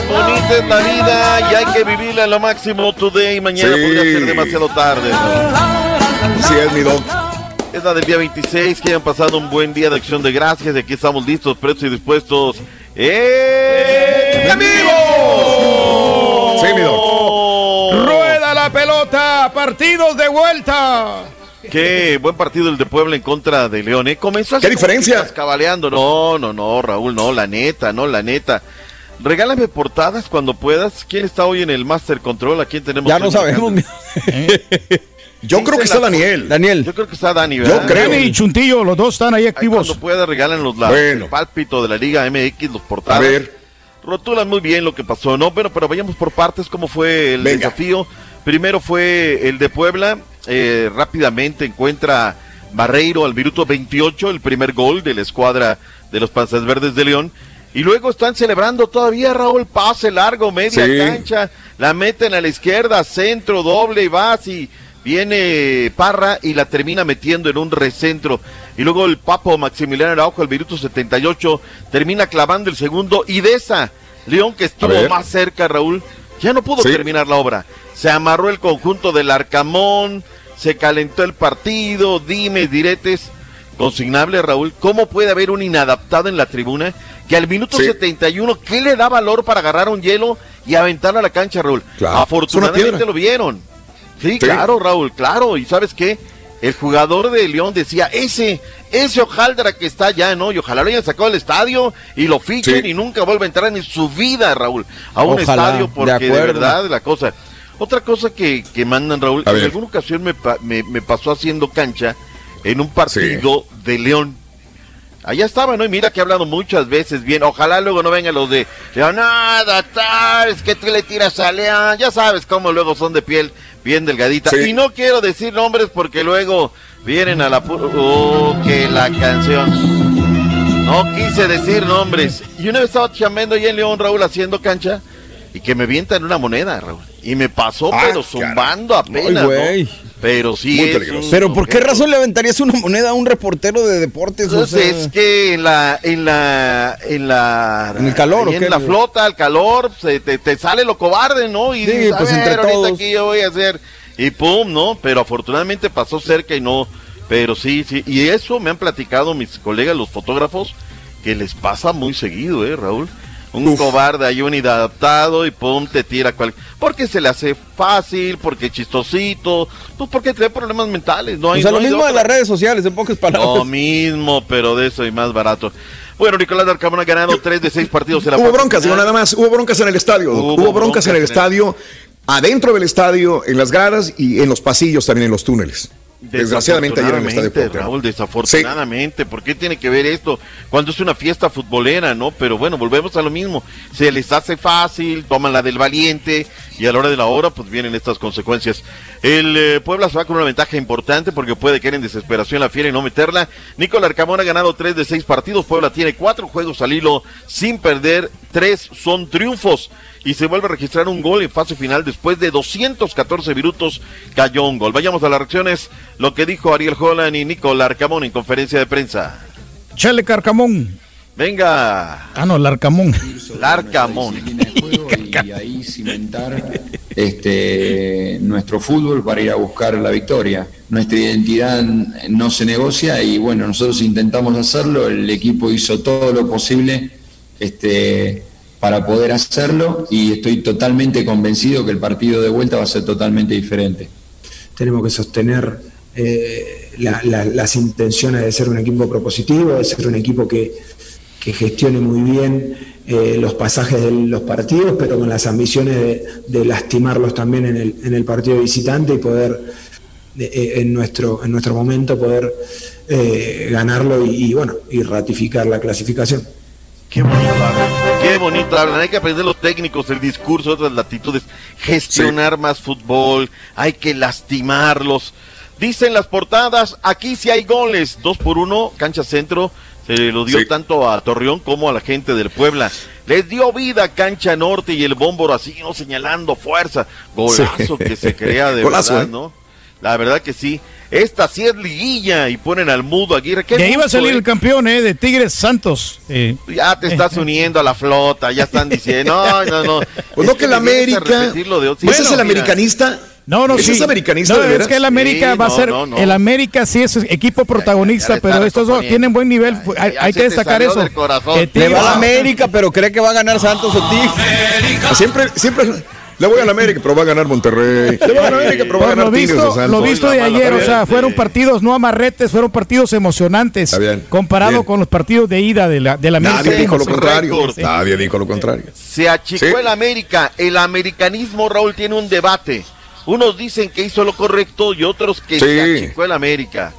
bonita es la vida y hay que vivirla a lo máximo today. Mañana Sí. podría ser demasiado tarde. ¿no? Sí, es mi doc. Es la del día 26. Que hayan pasado un buen día de acción de gracias. Y aquí estamos listos, prestos y dispuestos. ¡En vivo! Sí, mi doc. Rueda la pelota, partidos de vuelta. Qué buen partido el de Puebla en contra de León. ¿eh? Comenzó ¿Qué diferencia? Cabaleando. No, no, no, Raúl, no, la neta, no, la neta. Regálame portadas cuando puedas. ¿Quién está hoy en el Master Control? ¿A quién tenemos? Ya no sabemos. Yo creo que está Daniel. Daniel. Yo creo que está Dani, Yo ¿verdad? creo. Dani y Chuntillo, los dos están ahí Ahí activos. cuando pueda regálanos la, Bueno. el pálpito de la Liga MX, los A portadas. ver. Rotulan muy bien lo que pasó, ¿no? Pero, pero vayamos por partes, ¿cómo fue el Venga. desafío? Primero fue el de Puebla, eh, rápidamente encuentra Barreiro al minuto 28, el primer gol de la escuadra de los Panzas Verdes de León. Y luego están celebrando todavía, Raúl, pase largo, media Sí. cancha, la meten a la izquierda, centro, doble y vas y viene Parra y la termina metiendo en un recentro. Y luego el Papo Maximiliano Araujo al minuto 78 termina clavando el segundo y de esa León que estuvo más cerca, Raúl, ya no pudo Sí. terminar la obra. Se amarró el conjunto del Arcamón, se calentó el partido, dime, diretes. Consignable, Raúl, ¿cómo puede haber un inadaptado en la tribuna que al minuto Sí. 71, ¿qué le da valor para agarrar un hielo y aventarlo a la cancha, Raúl? Claro, Afortunadamente lo vieron. Sí, Sí. claro, Raúl, claro. ¿Y sabes qué? El jugador de León decía, ese, ese Ojaldra que está allá, ¿no? Y ojalá lo hayan sacado del estadio y lo fichen Sí. y nunca vuelva a entrar en su vida, Raúl, a un Ojalá, estadio porque de, verdad la cosa. Otra cosa que, que mandan, Raúl, A en ver. alguna ocasión me, me, me pasó haciendo cancha en un partido de León. Allá estaba, ¿no? Y mira que he hablado muchas veces bien. Ojalá luego no vengan los de León, nada, tal, es que tú le tiras a León. Ya sabes cómo luego son de piel bien delgadita. Sí. Y no quiero decir nombres porque luego vienen a la... ¡Oh, que la canción! No quise decir nombres. Y una vez estaba chambeando allá en León, Raúl, haciendo cancha. Y que me vientan una moneda, Raúl. Y me pasó, Ah, pero zumbando apenas, Ay, güey. ¿no? Pero sí Muy es un Pero ¿por qué razón le aventarías una moneda a un reportero de deportes? O Entonces sea, es que en la, en la, en la, ¿En el calor, ahí o qué, en la flota, el calor, se, te, te sale lo cobarde, ¿no? Y Sí, dices, a pues, ver, entre ahorita todos. aquí yo voy a hacer, y pum, ¿no? Pero afortunadamente pasó cerca y no, pero sí, sí, y eso me han platicado mis colegas, los fotógrafos, que les pasa muy seguido, ¿eh, Raúl? Un cobarde ahí, un inadaptado y pum, te tira cual... Porque se le hace fácil, porque chistosito, pues porque trae problemas mentales. No hay, o sea, no lo mismo de las redes sociales, en pocas palabras. Lo mismo, pero de eso y más barato. Bueno, Nicolás Darcamón ha ganado tres de seis partidos de la Hubo broncas, digo final. nada más, hubo broncas en el estadio. Hubo Hubo, broncas, en el broncas en el- estadio, adentro del estadio, en las gradas y en los pasillos también, en los túneles. Desgraciadamente ayer en el estadio. Cuauhtémoc. Raúl, desafortunadamente, ¿por qué tiene que ver esto? Cuando es una fiesta futbolera, ¿no? Pero bueno, volvemos a lo mismo. Se les hace fácil, toman la del valiente y a la hora de la hora, pues vienen estas consecuencias. El eh, Puebla se va con una ventaja importante porque puede caer en desesperación la fiera y no meterla. Nicolás Arcamón ha ganado tres de seis partidos. Puebla tiene cuatro juegos al hilo sin perder. Tres son triunfos y se vuelve a registrar un gol en fase final después de 214 minutos cayó un gol. Vayamos a las reacciones, lo que dijo Ariel Holland y Nicolás Arcamón en conferencia de prensa. Chale Carcamón. Venga, Ah, no, Larcamón. Larcamón. y ahí cimentar este, nuestro fútbol para ir a buscar la victoria. Nuestra identidad no se negocia y bueno, nosotros intentamos hacerlo, el equipo hizo todo lo posible este, para poder hacerlo y estoy totalmente convencido que el partido de vuelta va a ser totalmente diferente. tenemos que sostener eh, la- la- las intenciones de ser un equipo propositivo, de ser un equipo que, que gestione muy bien eh, los pasajes de los partidos, pero con las ambiciones de, de lastimarlos también en el, en el partido visitante y poder eh, eh, en, nuestro, en nuestro momento poder eh, ganarlo y, y, bueno y ratificar la clasificación. Qué bonito hablan, qué bonito hablan. Hay que aprender los técnicos, el discurso, otras latitudes, gestionar más fútbol, hay que lastimarlos. Dicen las portadas, aquí sí hay goles, dos por uno, cancha centro, se lo dio tanto a Torreón como a la gente del Puebla. Les dio vida cancha norte y el bómboro así, ¿no? Señalando fuerza. Golazo Sí. que se crea de Golazo, verdad, ¿eh? ¿no? La verdad que sí. Esta sí es liguilla y ponen al mudo Aguirre. Ahí va a salir ¿eh? el campeón, ¿eh? De Tigres Santos. Eh, Ya te estás uniendo a la flota, ya están diciendo, no, no, no. Pues Es no que el vienes a América. otro. ¿Ese es el Bueno, mira, americanista? No, no, ¿Ese sí. es americanista No, de es que el América Sí, va a no, ser. no, no. El América sí es equipo protagonista, pero estos dos tienen buen nivel. hay ya hay se que destacar eso. Le va a la América, pero cree que va a ganar Santos o Tigres. Siempre, siempre le voy a la América, pero va a ganar Monterrey. Le voy a la América, pero va a ganar lo Tigres. visto, Santos. lo visto de ayer, o sea, fueron partidos no amarretes, fueron partidos emocionantes. Está bien. Comparado Bien. con los partidos de ida de la, de la América. Nadie dijo lo contrario. Nadie dijo lo contrario. Se achicó Sí. el América. El americanismo, Raúl, tiene un debate. Unos dicen que hizo lo correcto y otros que Sí. se achicó el América.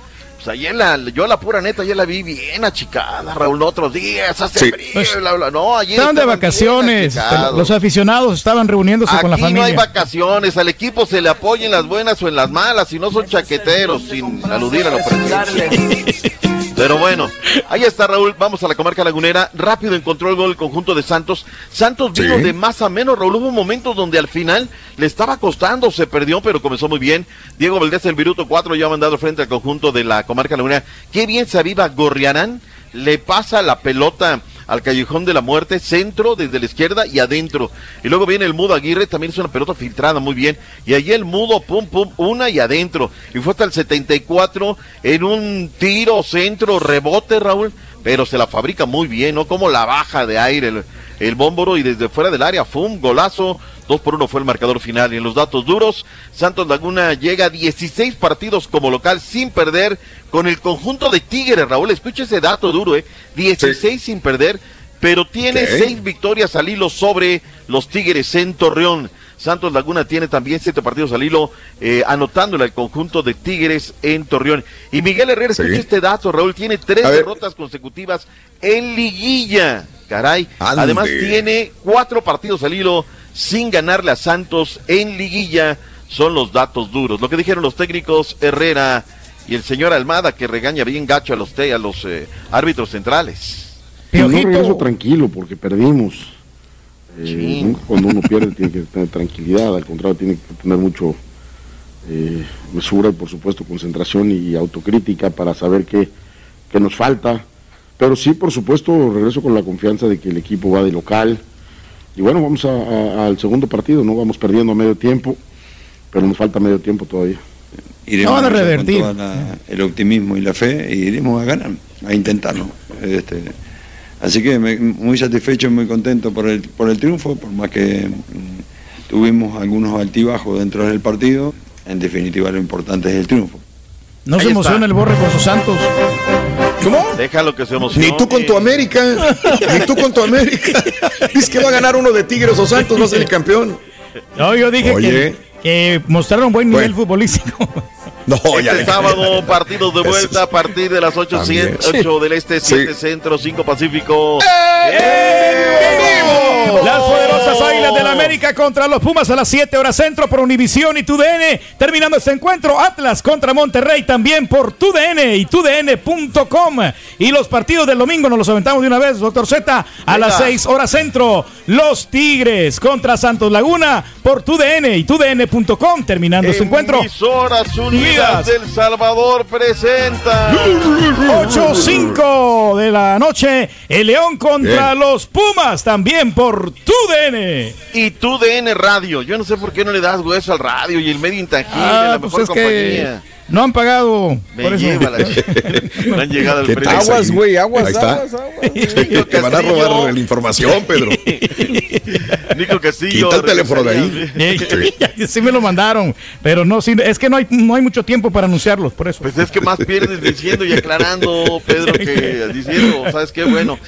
Pues ayer la, yo la pura neta, ayer la vi bien achicada, Raúl, no otros días, hace Sí. frío, Pues, bla, bla. No, ayer Estaban de vacaciones, achicados. los aficionados estaban reuniéndose con la Aquí no hay familia. vacaciones, al equipo se le apoya en las buenas o en las malas, si no son chaqueteros, sin aludir a lo presente. Pero bueno, ahí está Raúl, vamos a la comarca lagunera, rápido encontró el gol el conjunto de Santos. Santos vino Sí. de más a menos, Raúl, hubo momentos donde al final le estaba costando, se perdió, pero comenzó muy bien. Diego Valdés, el Viruto 4, ya ha mandado frente al conjunto de la comarca lagunera. Qué bien se aviva Gorriarán, le pasa la pelota al callejón de la muerte, centro desde la izquierda y adentro. Y luego viene el Mudo Aguirre, también es una pelota filtrada muy bien. Y allí el Mudo, pum, pum, una y adentro. Y fue hasta el 74 en un tiro, centro, rebote, Raúl. Pero se la fabrica muy bien, ¿no? Como la baja de aire el, el bómboro y desde fuera del área, fum, golazo. Dos por uno fue el marcador final. Y en los datos duros, Santos Laguna llega a 16 partidos como local sin perder con el conjunto de Tigres, Raúl. Escucha ese dato duro, ¿eh? 16 sin perder, pero tiene Ok. seis victorias al hilo sobre los Tigres en Torreón. Santos Laguna tiene también siete partidos al hilo, eh, anotándole al conjunto de Tigres en Torreón. Y Miguel Herrera, Sí. escucha este dato, Raúl, tiene tres A ver. derrotas consecutivas en liguilla. Caray. Ande. Además tiene cuatro partidos al hilo sin ganarle a Santos en liguilla. Son los datos duros. Lo que dijeron los técnicos Herrera y el señor Almada, que regaña bien gacho a los, te- a los eh, árbitros centrales. Yo no regreso tranquilo porque perdimos. Eh, cuando uno pierde tiene que tener tranquilidad, al contrario tiene que tener mucho eh, mesura y por supuesto concentración y autocrítica para saber qué, qué nos falta. Pero sí, por supuesto, regreso con la confianza de que el equipo va de local. Y bueno, vamos a- a- al segundo partido, ¿no? Vamos perdiendo a medio tiempo, pero nos falta medio tiempo todavía. No van a con revertir. el optimismo y la fe e iremos a ganar, a intentarlo. Este, Así que me- muy satisfecho y muy contento por el, por el triunfo, por más que mm, tuvimos algunos altibajos dentro del partido, en definitiva lo importante es el triunfo. No se emociona está. el borre con sus santos. ¿Cómo? Déjalo que se emocione. Ni tú con tu América, ni tú con tu América. Dice que va a ganar uno de Tigres o Santos, va a ser el campeón. No, yo dije Oye. que, que mostraron buen nivel futbolístico. No, ya Este le- sábado, partidos de vuelta a partir de las 8, También. 8 del Este, 7 Centro, 5 Pacífico. Las poderosas Águilas del América contra los Pumas a las 7 horas centro por Univisión y TUDN. Terminando este encuentro, Atlas contra Monterrey también por TUDN y TUDN.com. Y los partidos del domingo nos los aventamos de una vez, doctor Z, a las 6 horas centro. Los Tigres contra Santos Laguna por TUDN y TUDN.com. Terminando este encuentro. Emisoras Unidas del Salvador presenta 8-5 de la noche, el León contra los Pumas también por TUDN. Y tu DN Radio. Yo no sé por qué no le das hueso al radio y el medio intangible, Ah, la pues mejor es que compañía. No han pagado. Me por eso. No han llegado al ¿Qué precio. Aguas, güey, aguas, aguas, aguas. Te van a robar la información, Pedro. Nico Castillo. Quita el teléfono de ahí. Sí, sí me lo mandaron, pero no, sí, es que no hay, no hay mucho tiempo para anunciarlos, por eso. Pues es que más pierdes diciendo y aclarando, Pedro, que diciendo, ¿sabes qué? Bueno,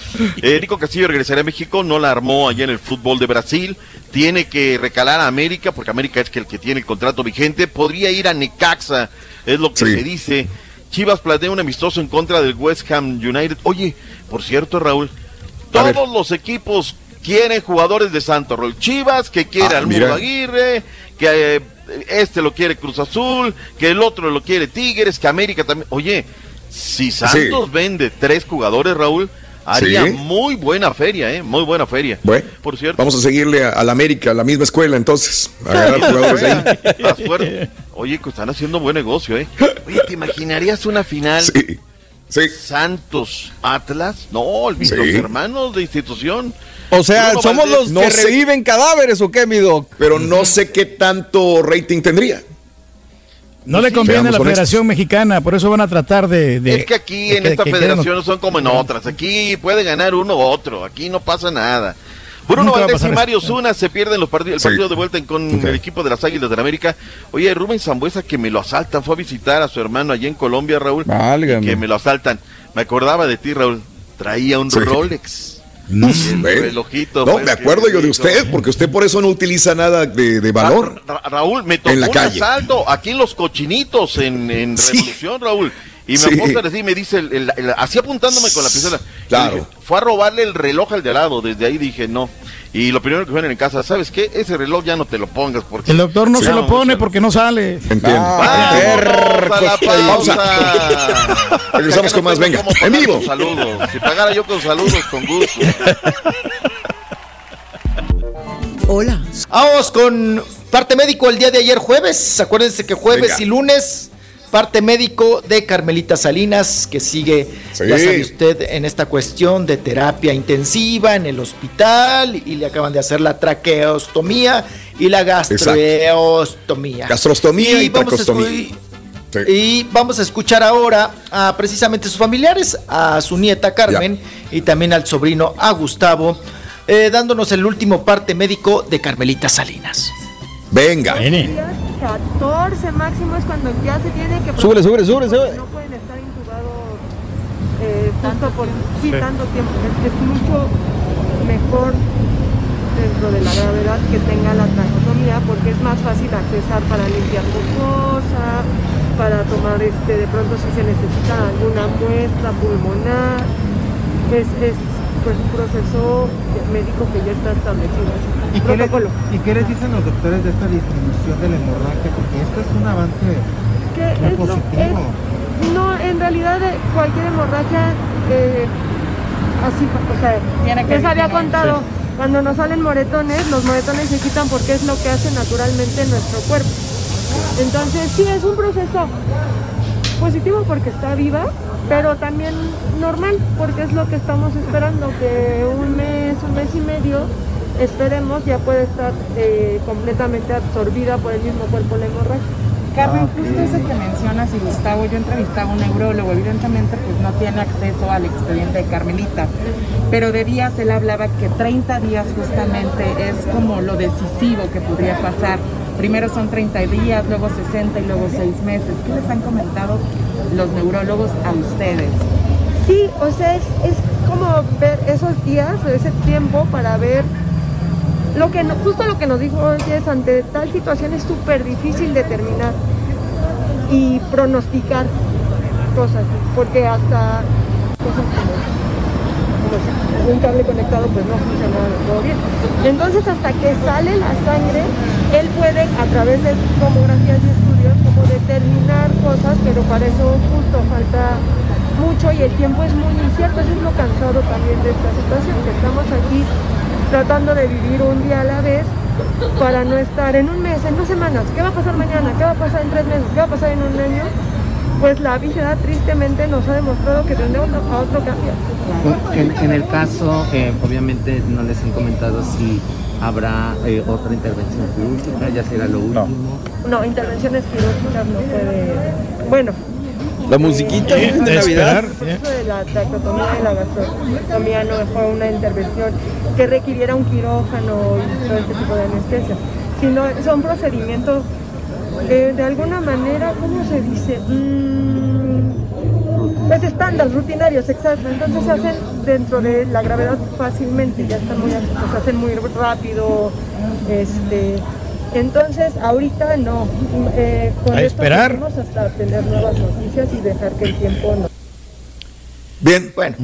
eh, Nico Castillo regresará a México, no la armó allá en el fútbol de Brasil, tiene que recalar a América, porque América es que el que tiene el contrato vigente, podría ir a Necaxa, es lo que Sí. se dice. Chivas plantea un amistoso en contra del West Ham United. Oye, por cierto, Raúl, todos los equipos quieren jugadores de Santo Rol. Chivas, que quiere Ah, Aguirre, que eh, este lo quiere Cruz Azul, que el otro lo quiere Tigres, que América también. Oye, si Santos vende tres jugadores, Raúl, haría Sí. muy buena feria, ¿eh? Muy buena feria. Bueno, Por cierto. vamos a seguirle a, a la América, a la misma escuela, entonces. A agarrar jugadores ahí. Oye, que están haciendo buen negocio, ¿eh? Oye, ¿te imaginarías una final Sí. Sí. Santos Atlas? No, Sí. los hermanos de institución. O sea, ¿somos Valdés, los no que sé. reviven cadáveres o qué, mi doc? Pero no sé qué tanto rating tendría. No le conviene a la. Federación Mexicana, por eso van a tratar de. de- Es que aquí de en que- esta que federación no son como en otras. Aquí puede ganar uno u otro. Aquí no pasa nada. Bruno Valdés y Mario. Zuna se pierden los partidos, el Sí. partido de vuelta con el equipo de las Águilas de la América. Oye, Rubén Zambuesa que me lo asaltan, fue a visitar a su hermano allá en Colombia, Raúl. Válgame. Que me lo asaltan. Me acordaba de ti, Raúl. Traía un Sí. Rolex. El ¿ve? relojito. No, pues, me acuerdo yo de usted, porque usted por eso no utiliza nada de, de valor. Ra- Ra- Raúl, me tocó En la un calle. asalto aquí en los cochinitos en, en Sí. Revolución, Raúl. Y mi Sí. esposa así me dice, el- el- el- así apuntándome con la pistola. Claro. Dije, fue a robarle el reloj al de al lado. Desde ahí dije, no. Y lo primero que fue en casa, ¿sabes qué? Ese reloj ya no te lo pongas. porque El doctor no Sí. se lo Vamos, pone porque no sale. Entiendo. ¡Vámonos a la Pausa. pausa! Regresamos con más, venga, ¿Cómo en vivo. con saludos. Si pagara yo con saludos, con gusto. Hola. Vamos con parte médico el día de ayer jueves. Acuérdense que jueves Venga. y lunes parte médico de Carmelita Salinas que sigue, Sí. ya sabe usted, en esta cuestión de terapia intensiva en el hospital y le acaban de hacer la traqueostomía y la gastroestomía. Gastrostomía y, vamos a tracostomía. escu- Sí. y vamos a escuchar ahora a precisamente sus familiares, a su nieta Carmen y también al sobrino a Gustavo, eh, dándonos el último parte médico de Carmelita Salinas. Venga. 14 máximo es cuando ya se tiene que... Súbele, súbele, súbele, súbele. No pueden estar intubados eh, justo por sí, tanto tiempo. Es, es mucho mejor dentro de la gravedad que tenga la traqueotomía porque es más fácil accesar para limpiar mucosa, para tomar este, de pronto si se necesita alguna muestra pulmonar. Es, es pues un proceso médico que ya está establecido. ¿Y qué, le- protocolo. ¿Y qué les dicen los doctores de esta disminución de la hemorragia? Porque esto es un avance que muy es lo- positivo. es- no, en realidad eh, cualquier hemorragia, eh, así, o sea, Tiene que les había contado, cuando nos salen moretones, los moretones se quitan porque es lo que hace naturalmente nuestro cuerpo. Entonces sí, es un proceso positivo porque está viva, pero también normal porque es lo que estamos esperando, que un mes, un mes y medio, esperemos, ya puede estar eh, completamente absorbida por el mismo cuerpo la hemorragia. Carmen, justo eso que mencionas y Gustavo, yo entrevistaba a un neurólogo, evidentemente pues no tiene acceso al expediente de Carmelita, pero de días él hablaba que 30 días justamente es como lo decisivo que podría pasar. Primero son 30 días, luego 60 y luego 6 meses. ¿Qué les han comentado los neurólogos a ustedes? Sí, o sea, es, es como ver esos días, ese tiempo para ver lo que no- justo lo que nos dijo es ante tal situación es súper difícil determinar y pronosticar cosas, porque hasta cosas como, como un cable conectado pues no funciona todo bien. Entonces hasta que sale la sangre, él puede a través de tomografías y estudios como determinar cosas, pero para eso justo falta mucho y el tiempo es muy incierto, eso es lo cansado también de esta situación, que estamos aquí tratando de vivir un día a la vez para no estar en un mes, en dos semanas, ¿qué va a pasar mañana? ¿Qué va a pasar en tres meses? ¿Qué va a pasar en un año? Pues la vida tristemente nos ha demostrado que día a otro, cambia. En, en el caso, eh, obviamente no les han comentado si habrá eh, otra intervención quirúrgica, ya será lo último. No, intervenciones quirúrgicas no puede... Bueno, La musiquita Eh, de Navidad. esperar. Eso de la tracotomía y la gastrostomía no fue una intervención que requiriera un quirófano y todo este tipo de anestesia, sino son procedimientos eh, de alguna manera, ¿cómo se dice? Mm, pues estándar, rutinarios, exacto. Entonces se hacen dentro de la gravedad fácilmente, ya están muy, se hacen muy rápido, este. Entonces, ahorita no. Eh, con A esto esperar. Vamos hasta tener nuevas noticias y dejar que el tiempo nos Bien. Bueno.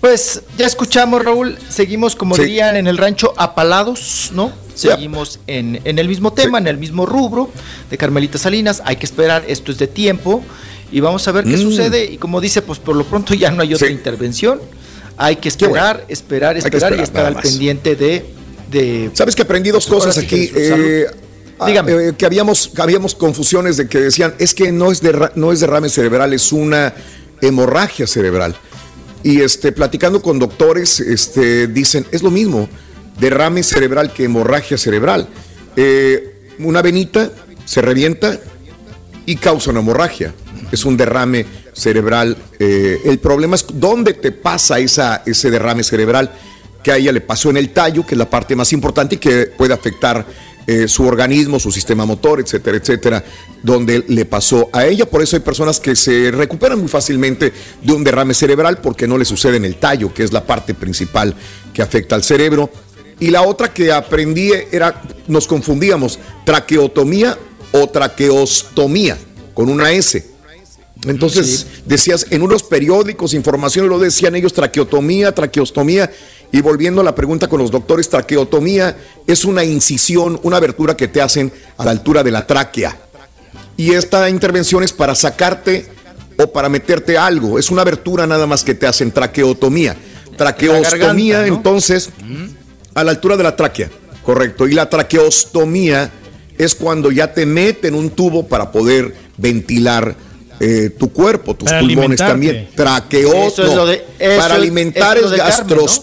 Pues ya escuchamos, Raúl. Seguimos, como Sí. dirían en el rancho, apalados, ¿no? Seguimos en, en el mismo tema, en el mismo rubro de Carmelita Salinas. Hay que esperar, esto es de tiempo. Y vamos a ver qué Mm. sucede. Y como dice, pues por lo pronto ya no hay otra intervención. Hay que bueno. esperar, esperar, que esperar, y esperar, estar al más. pendiente de, de. ¿Sabes que aprendí dos Ahora cosas aquí? Eh, ah, Dígame. eh, que habíamos, habíamos confusiones de que decían, es que no es, derra- no es derrame cerebral, es una hemorragia cerebral. Y este, platicando con doctores, este, dicen, es lo mismo, derrame cerebral que hemorragia cerebral. Eh, una venita se revienta y causa una hemorragia. Es un derrame cerebral. Eh, el problema es dónde te pasa esa, ese derrame cerebral que a ella le pasó en el tallo, que es la parte más importante y que puede afectar eh, su organismo, su sistema motor, etcétera, etcétera, donde le pasó a ella. Por eso hay personas que se recuperan muy fácilmente de un derrame cerebral porque no le sucede en el tallo, que es la parte principal que afecta al cerebro. Y la otra que aprendí era, nos confundíamos, traqueotomía o traqueostomía, con una S. Entonces decías, en unos periódicos, información, lo decían ellos, traqueotomía, traqueostomía, y volviendo a la pregunta con los doctores, traqueotomía es una incisión, una abertura que te hacen a la altura de la tráquea. Y esta intervención es para sacarte o para meterte algo, es una abertura nada más que te hacen traqueotomía. Traqueostomía, garganta, ¿no? entonces, a la altura de la tráquea, correcto. Y la traqueostomía es cuando ya te meten un tubo para poder ventilar eh, tu cuerpo, tus Para pulmones también. Traqueo, Eso es no, lo de- eso para alimentar es es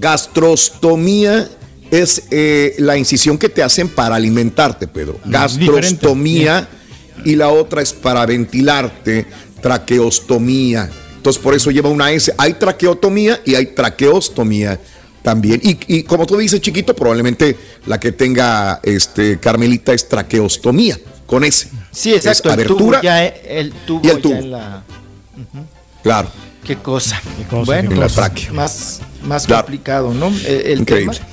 gastrostomía es eh, la incisión que te hacen para alimentarte, Pedro. Mm, Gastrostomía y la otra es para ventilarte, traqueostomía. Entonces por eso lleva una S. Hay traqueotomía y hay traqueostomía también. Y, y como tú dices, chiquito, probablemente la que tenga este Carmelita es traqueostomía con S. Sí, exacto. Es el tubo abertura ya, eh, el tubo y el ya tubo. en la- Claro. Qué cosa. cosa, bueno, qué cosa. pues, más, más Claro. complicado, ¿no? El, el Increíble. tema.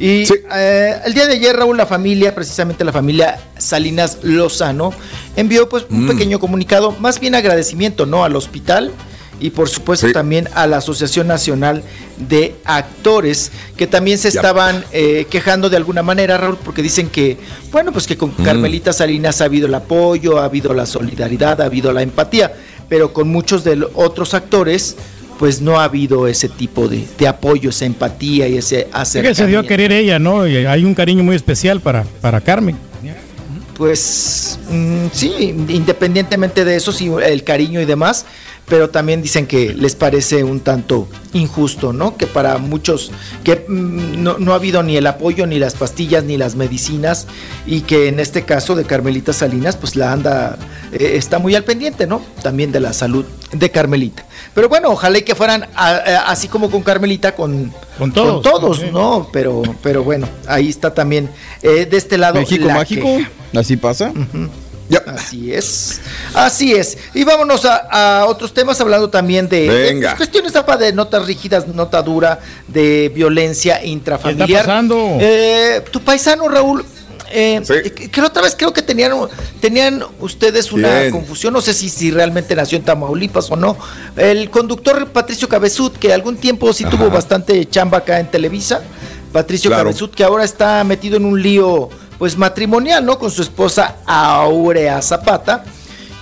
Y eh, el día de ayer, Raúl, la familia, precisamente la familia Salinas Lozano, envió pues un Mm. pequeño comunicado, más bien agradecimiento, ¿no? Al hospital y por supuesto también a la Asociación Nacional de Actores, que también se estaban eh, quejando de alguna manera, Raúl, porque dicen que, bueno, pues que con Mm. Carmelita Salinas ha habido el apoyo, ha habido la solidaridad, ha habido la empatía, pero con muchos de los otros actores, pues no ha habido ese tipo de, de apoyo, esa empatía y ese Es que se dio a acercamiento. querer ella, ¿no? Y hay un cariño muy especial para, para Carmen. pues mm, sí, independientemente de eso, sí, el cariño y demás, pero también dicen que les parece un tanto injusto, ¿no? Que para muchos, que mm, no, no ha habido ni el apoyo, ni las pastillas, ni las medicinas, y que en este caso de Carmelita Salinas, pues la anda, eh, está muy al pendiente, ¿no? También de la salud de Carmelita. Pero bueno, ojalá y que fueran a- a- así como con Carmelita, con, Con todos. ¿no? Pero, pero bueno, ahí está también eh, de este lado. México la mágico. queja. Así pasa. Así es. Así es. Y vámonos a, a otros temas, hablando también de, Venga. pues, cuestiones apa, de notas rígidas, nota dura, de violencia intrafamiliar. ¿Qué está pasando? Eh, tu paisano, Raúl. eh, que la otra vez creo que tenían, tenían ustedes una Bien. confusión, no sé si, si realmente nació en Tamaulipas o no. El conductor Patricio Cabezud, que algún tiempo sí tuvo bastante chamba acá en Televisa, Patricio Claro. Cabezud, que ahora está metido en un lío pues matrimonial, ¿no? Con su esposa Aurea Zapata,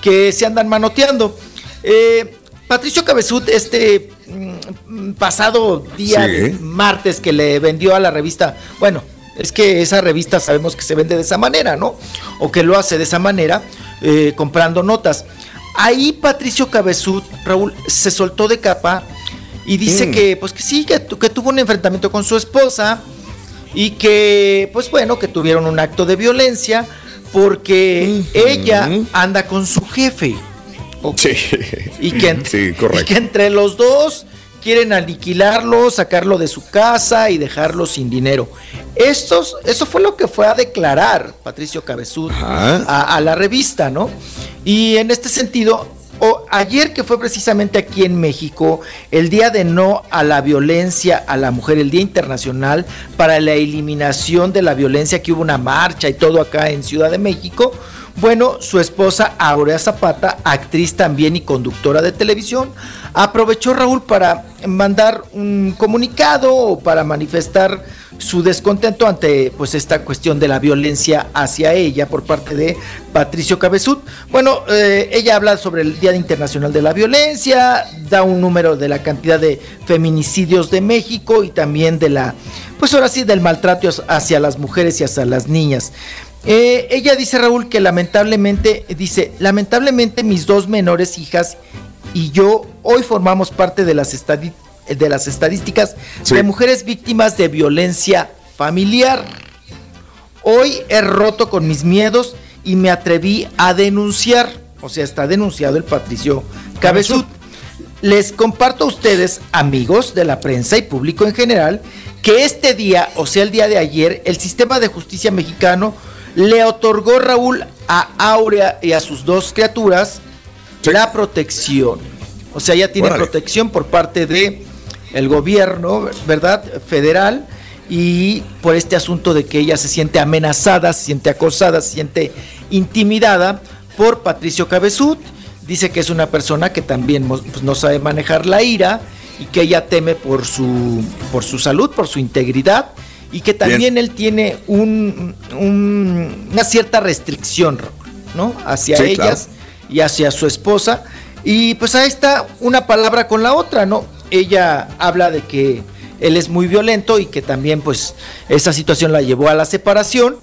que se andan manoteando. Eh, Patricio Cabezud, este mm, pasado día Sí. de martes que le vendió a la revista, bueno, es que esa revista sabemos que se vende de esa manera, ¿no? O que lo hace de esa manera, eh, comprando notas. Ahí Patricio Cabezud, Raúl, se soltó de capa y dice Mm. que, pues que sí, que tuvo un enfrentamiento con su esposa y que, pues bueno, que tuvieron un acto de violencia porque ella anda con su jefe. Sí. Y que, Sí, y correcto. que entre los dos quieren aniquilarlo, sacarlo de su casa y dejarlo sin dinero. Estos, eso fue lo que fue a declarar Patricio Cabezud a, a la revista, ¿no? Y en este sentido, o- ayer que fue precisamente aquí en México, el Día de No a la Violencia a la Mujer, el Día Internacional para la Eliminación de la Violencia, que hubo una marcha y todo acá en Ciudad de México, bueno, su esposa Aurea Zapata, actriz también y conductora de televisión, aprovechó Raúl para mandar un comunicado o para manifestar su descontento ante pues esta cuestión de la violencia hacia ella por parte de Patricio Cabezud. Bueno, eh, ella habla sobre el Día Internacional de la Violencia, da un número de la cantidad de feminicidios de México y también de la, pues ahora sí, del maltrato hacia las mujeres y hacia las niñas. Eh, ella dice, Raúl, que lamentablemente, dice, lamentablemente mis dos menores hijas y yo hoy formamos parte de las, estadi- de las estadísticas Sí. de mujeres víctimas de violencia familiar. Hoy he roto con mis miedos y me atreví a denunciar. O sea, está denunciado el Patricio Cabezud. Les comparto a ustedes, amigos de la prensa y público en general, que este día, o sea, el día de ayer, el sistema de justicia mexicano le otorgó Raúl a Aurea y a sus dos criaturas la protección. O sea, ya tiene Órale. protección por parte de el gobierno, ¿verdad? Federal y por este asunto de que ella se siente amenazada, se siente acosada, se siente intimidada por Patricio Cabezud. Dice que es una persona que también pues, no sabe manejar la ira y que ella teme por su, por su salud, por su integridad y que también él tiene un, un- una cierta restricción, ¿no? Hacia Sí, ellas y hacia su esposa. Y pues ahí está una palabra con la otra, ¿no? Ella habla de que él es muy violento y que también pues esa situación la llevó a la separación.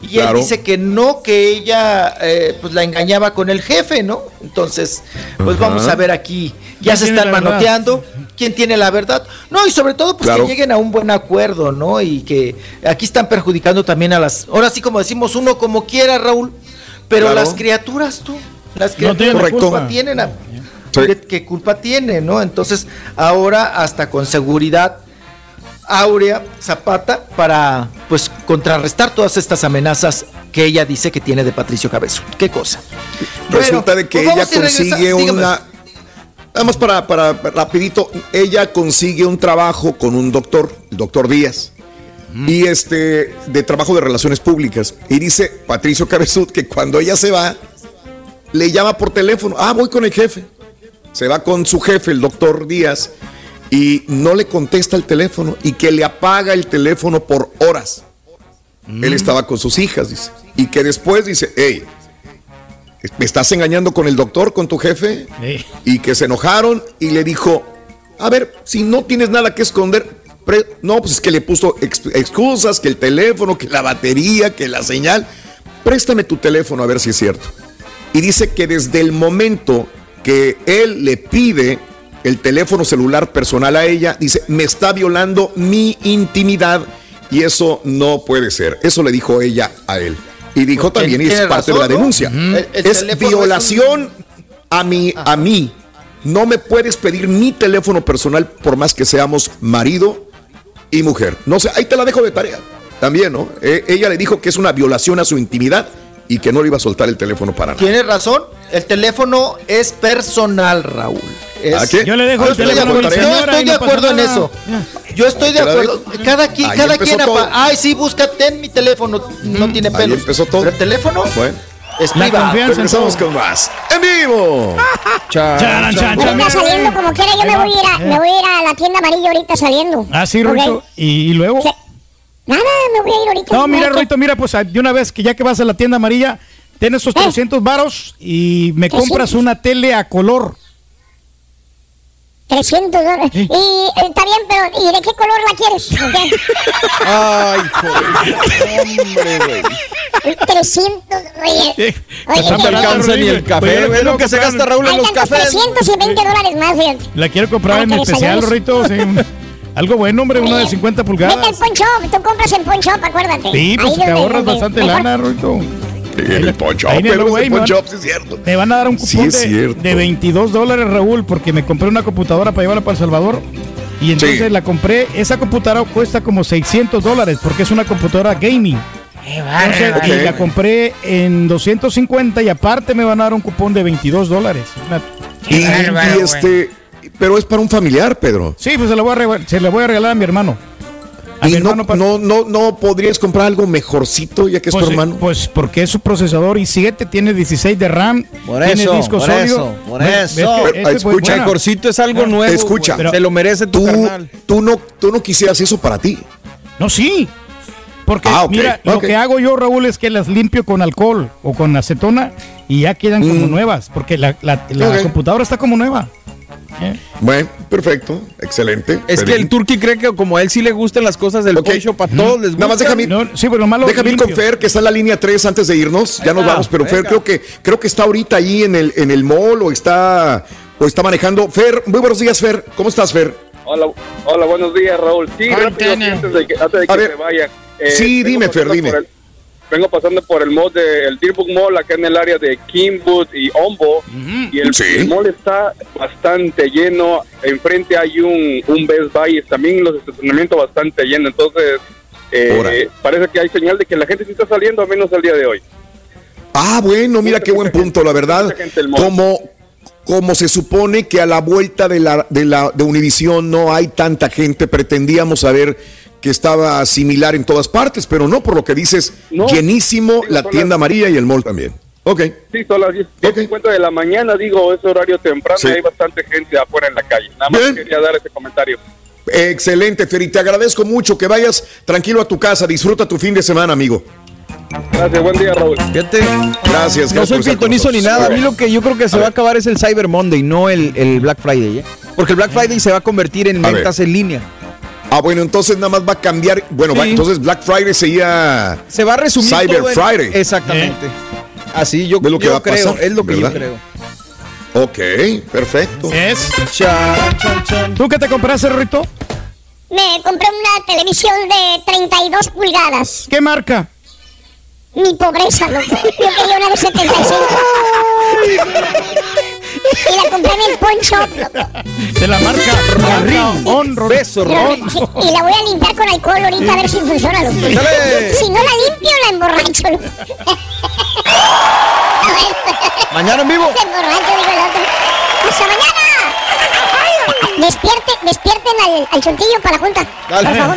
Y Claro. él dice que no, que ella eh, pues la engañaba con el jefe, ¿no? Entonces, pues Ajá. vamos a ver aquí, ya ¿Quién se tiene están la verdad? manoteando, quién tiene la verdad. No, y sobre todo pues Claro. que lleguen a un buen acuerdo, ¿no? Y que aquí están perjudicando también a las, ahora sí como decimos, uno como quiera, Raúl, pero Claro. las criaturas tú, las No criaturas tienen ¿qué Correcto. culpa tienen, a- Sí. ¿qué, qué culpa tienen, no? Entonces, ahora hasta con seguridad Aurea Zapata para pues contrarrestar todas estas amenazas que ella dice que tiene de Patricio Cabezón. ¿Qué cosa? Resulta Bueno, de que pues ella vamos consigue una. Más para, para rapidito, ella consigue un trabajo con un doctor, el doctor Díaz, y este, de trabajo de relaciones públicas. Y dice Patricio Cabezud que cuando ella se va, le llama por teléfono, ah, voy con el jefe. Se va con su jefe, el doctor Díaz, y no le contesta el teléfono y que le apaga el teléfono por horas. Él estaba con sus hijas, dice. Y que después dice, hey, ¿me estás engañando con el doctor, con tu jefe? Sí. Y que se enojaron y le dijo, a ver, si no tienes nada que esconder, no, pues es que le puso ex- excusas, que el teléfono, que la batería, que la señal. préstame tu teléfono a ver si es cierto. Y dice que desde el momento que él le pide el teléfono celular personal a ella, dice, me está violando mi intimidad y eso no puede ser. Eso le dijo ella a él. Y dijo Porque también, y es parte razón, de la denuncia, Ujú. El- el es violación a mí, a mí. No me puedes pedir mi teléfono personal por más que seamos marido y mujer. No sé, ahí te la dejo de tarea. También, ¿no? Eh, ella le dijo que es una violación a su intimidad y que no le iba a soltar el teléfono para nada. Tienes razón, el teléfono es personal, Raúl. Es- ¿A qué? Yo le dejo el estoy de teléfono acuerdo, Yo estoy de no acuerdo en eso. Yo estoy de acuerdo. Cada quien, Ahí cada quien. todo. Ay, sí, búscate en mi teléfono. No tiene Ahí pelos. empezó todo. Pero el teléfono Bueno, es La confianza regresamos con más. ¡En vivo! Charan, charan, Ya charan, está mira. saliendo como quiera, yo me voy a ir a, me voy a ir a la tienda amarilla ahorita saliendo. Ah, sí. Ruito. Y, y luego. Sí. Nada, me voy a ir ahorita. No, mira. Ruito, mira, pues de una vez que ya que vas a la tienda amarilla, tienes esos 300 varos y me 300. compras una tele a color. 300 dólares. Y eh, está bien, pero ¿y de qué color la quieres? ¿Ok? Ay, joder. Hombre, güey. 300 Oye, Eh, oye, No te que- alcanza ni el café. Oye, Es lo que se gasta Raúl en los cafés. 320 dólares más, fíjate. La quiero comprar en especial. Rito. sí, algo bueno, hombre, una de 50 Vete al pulgadas. Shop, tú compras en Pawn Shop, acuérdate. Sí, pues Ahí te ahorras donde- bastante mejor. lana, Rito. En el poncho, Ahí en el pero güey, ese me van- poncho, sí es cierto. Me van a dar un Sí, cupón es de, cierto. de 22 dólares, Raúl, porque me compré una computadora para llevarla para El Salvador. Y entonces Sí. la compré. Esa computadora cuesta como 600 dólares porque es una computadora gaming. Entonces, Ok. Y la compré en 250 y aparte me van a dar un cupón de 22 dólares. Y este, pero es para un familiar, Pedro. Sí, pues se la voy a, rega- se la voy a regalar a mi hermano. A mi Y no, hermano no, no, no podrías comprar algo mejorcito ya que es pues, tu hermano. Pues porque es su procesador i7, tiene 16 de RAM, Por tiene eso, disco por sólido. eso, por eso. que Pero, este escucha, buena. Mejorcito es algo nuevo. Escucha. güey. se lo merece tu Tú, carnal. tú, no, tú no quisieras eso para ti. No, sí. Porque Ah, mira, lo que hago yo, Raúl, es que las limpio con alcohol o con acetona y ya quedan como Mm. nuevas, porque la, la- la Ok. computadora está como nueva. ¿Eh? Bueno, perfecto, excelente. Es que el Turqui cree que como a él sí le gustan las cosas del Ok. Pawn Shop, a todos les gusta. Nada más déjame, No, sí, pero lo malo déjame ir con. Fer, que está en la línea 3 antes de irnos. Ya nos vamos, pero Fer creo que, creo que está ahorita ahí en el, en el mall o está, o está manejando. Fer, muy buenos días, Fer. ¿Cómo estás, Fer? Hola, hola, buenos días, Raúl. Sí, rápido, sí, antes de que, antes de que A ver. se vaya. Sí, vengo dime, Fer, dime. el- vengo pasando por el mall de el Deerbook Mall acá en el área de Kingwood y Ombo y el, Sí. el mall está bastante lleno. Enfrente hay un, un Best Buy, también los estacionamientos bastante llenos. Entonces, eh, parece que hay señal de que la gente sí está saliendo, al menos el día de hoy. Ah, bueno, mira qué buen punto, la verdad. mucha gente del mall. Como, como se supone que a la vuelta de la de la de Univisión no hay tanta gente, pretendíamos saber que estaba similar en todas partes, pero no, por lo que dices, No. llenísimo la tienda las- María y el mall también. Ok. Sí, son las 10, 10:50 de la mañana, digo, es horario temprano Sí. y hay bastante gente afuera en la calle. Nada más Bien. quería dar ese comentario. Excelente, Feri, te agradezco mucho que vayas tranquilo a tu casa, disfruta tu fin de semana, amigo. Gracias, buen día, Raúl. Fíjate, Gracias, no soy pitonizo ni nada. A mí lo que yo creo que se A va a acabar es el Cyber Monday, no el, el Black Friday. ¿eh? Porque el Black Friday se va a convertir en ventas en línea. Ah, bueno, entonces nada más va a cambiar. Bueno, va- entonces Black Friday sería Se va a resumir Cyber todo en- Friday. Exactamente. Así yo, ¿Ves lo que yo va a creo, pasar? es lo que ¿Verdad? yo creo. Ok, perfecto. Es. Chan, chan, chan. ¿Tú qué te compraste, Rito? Me compré una televisión de 32 pulgadas. ¿Qué marca? Mi pobreza, loco. Yo quería una de 75. Y la compré en el loco. De la marca Ring On Beso, La- Ron. sí, y la voy a limpiar con alcohol ahorita a ver si funciona, loco. Si no la limpio, la emborracho, loco. Mañana en vivo. Se emborracho, digo el otro. ¡Hasta mañana! Despierte, despierten al, al chontillo para la junta. Dale. Por favor.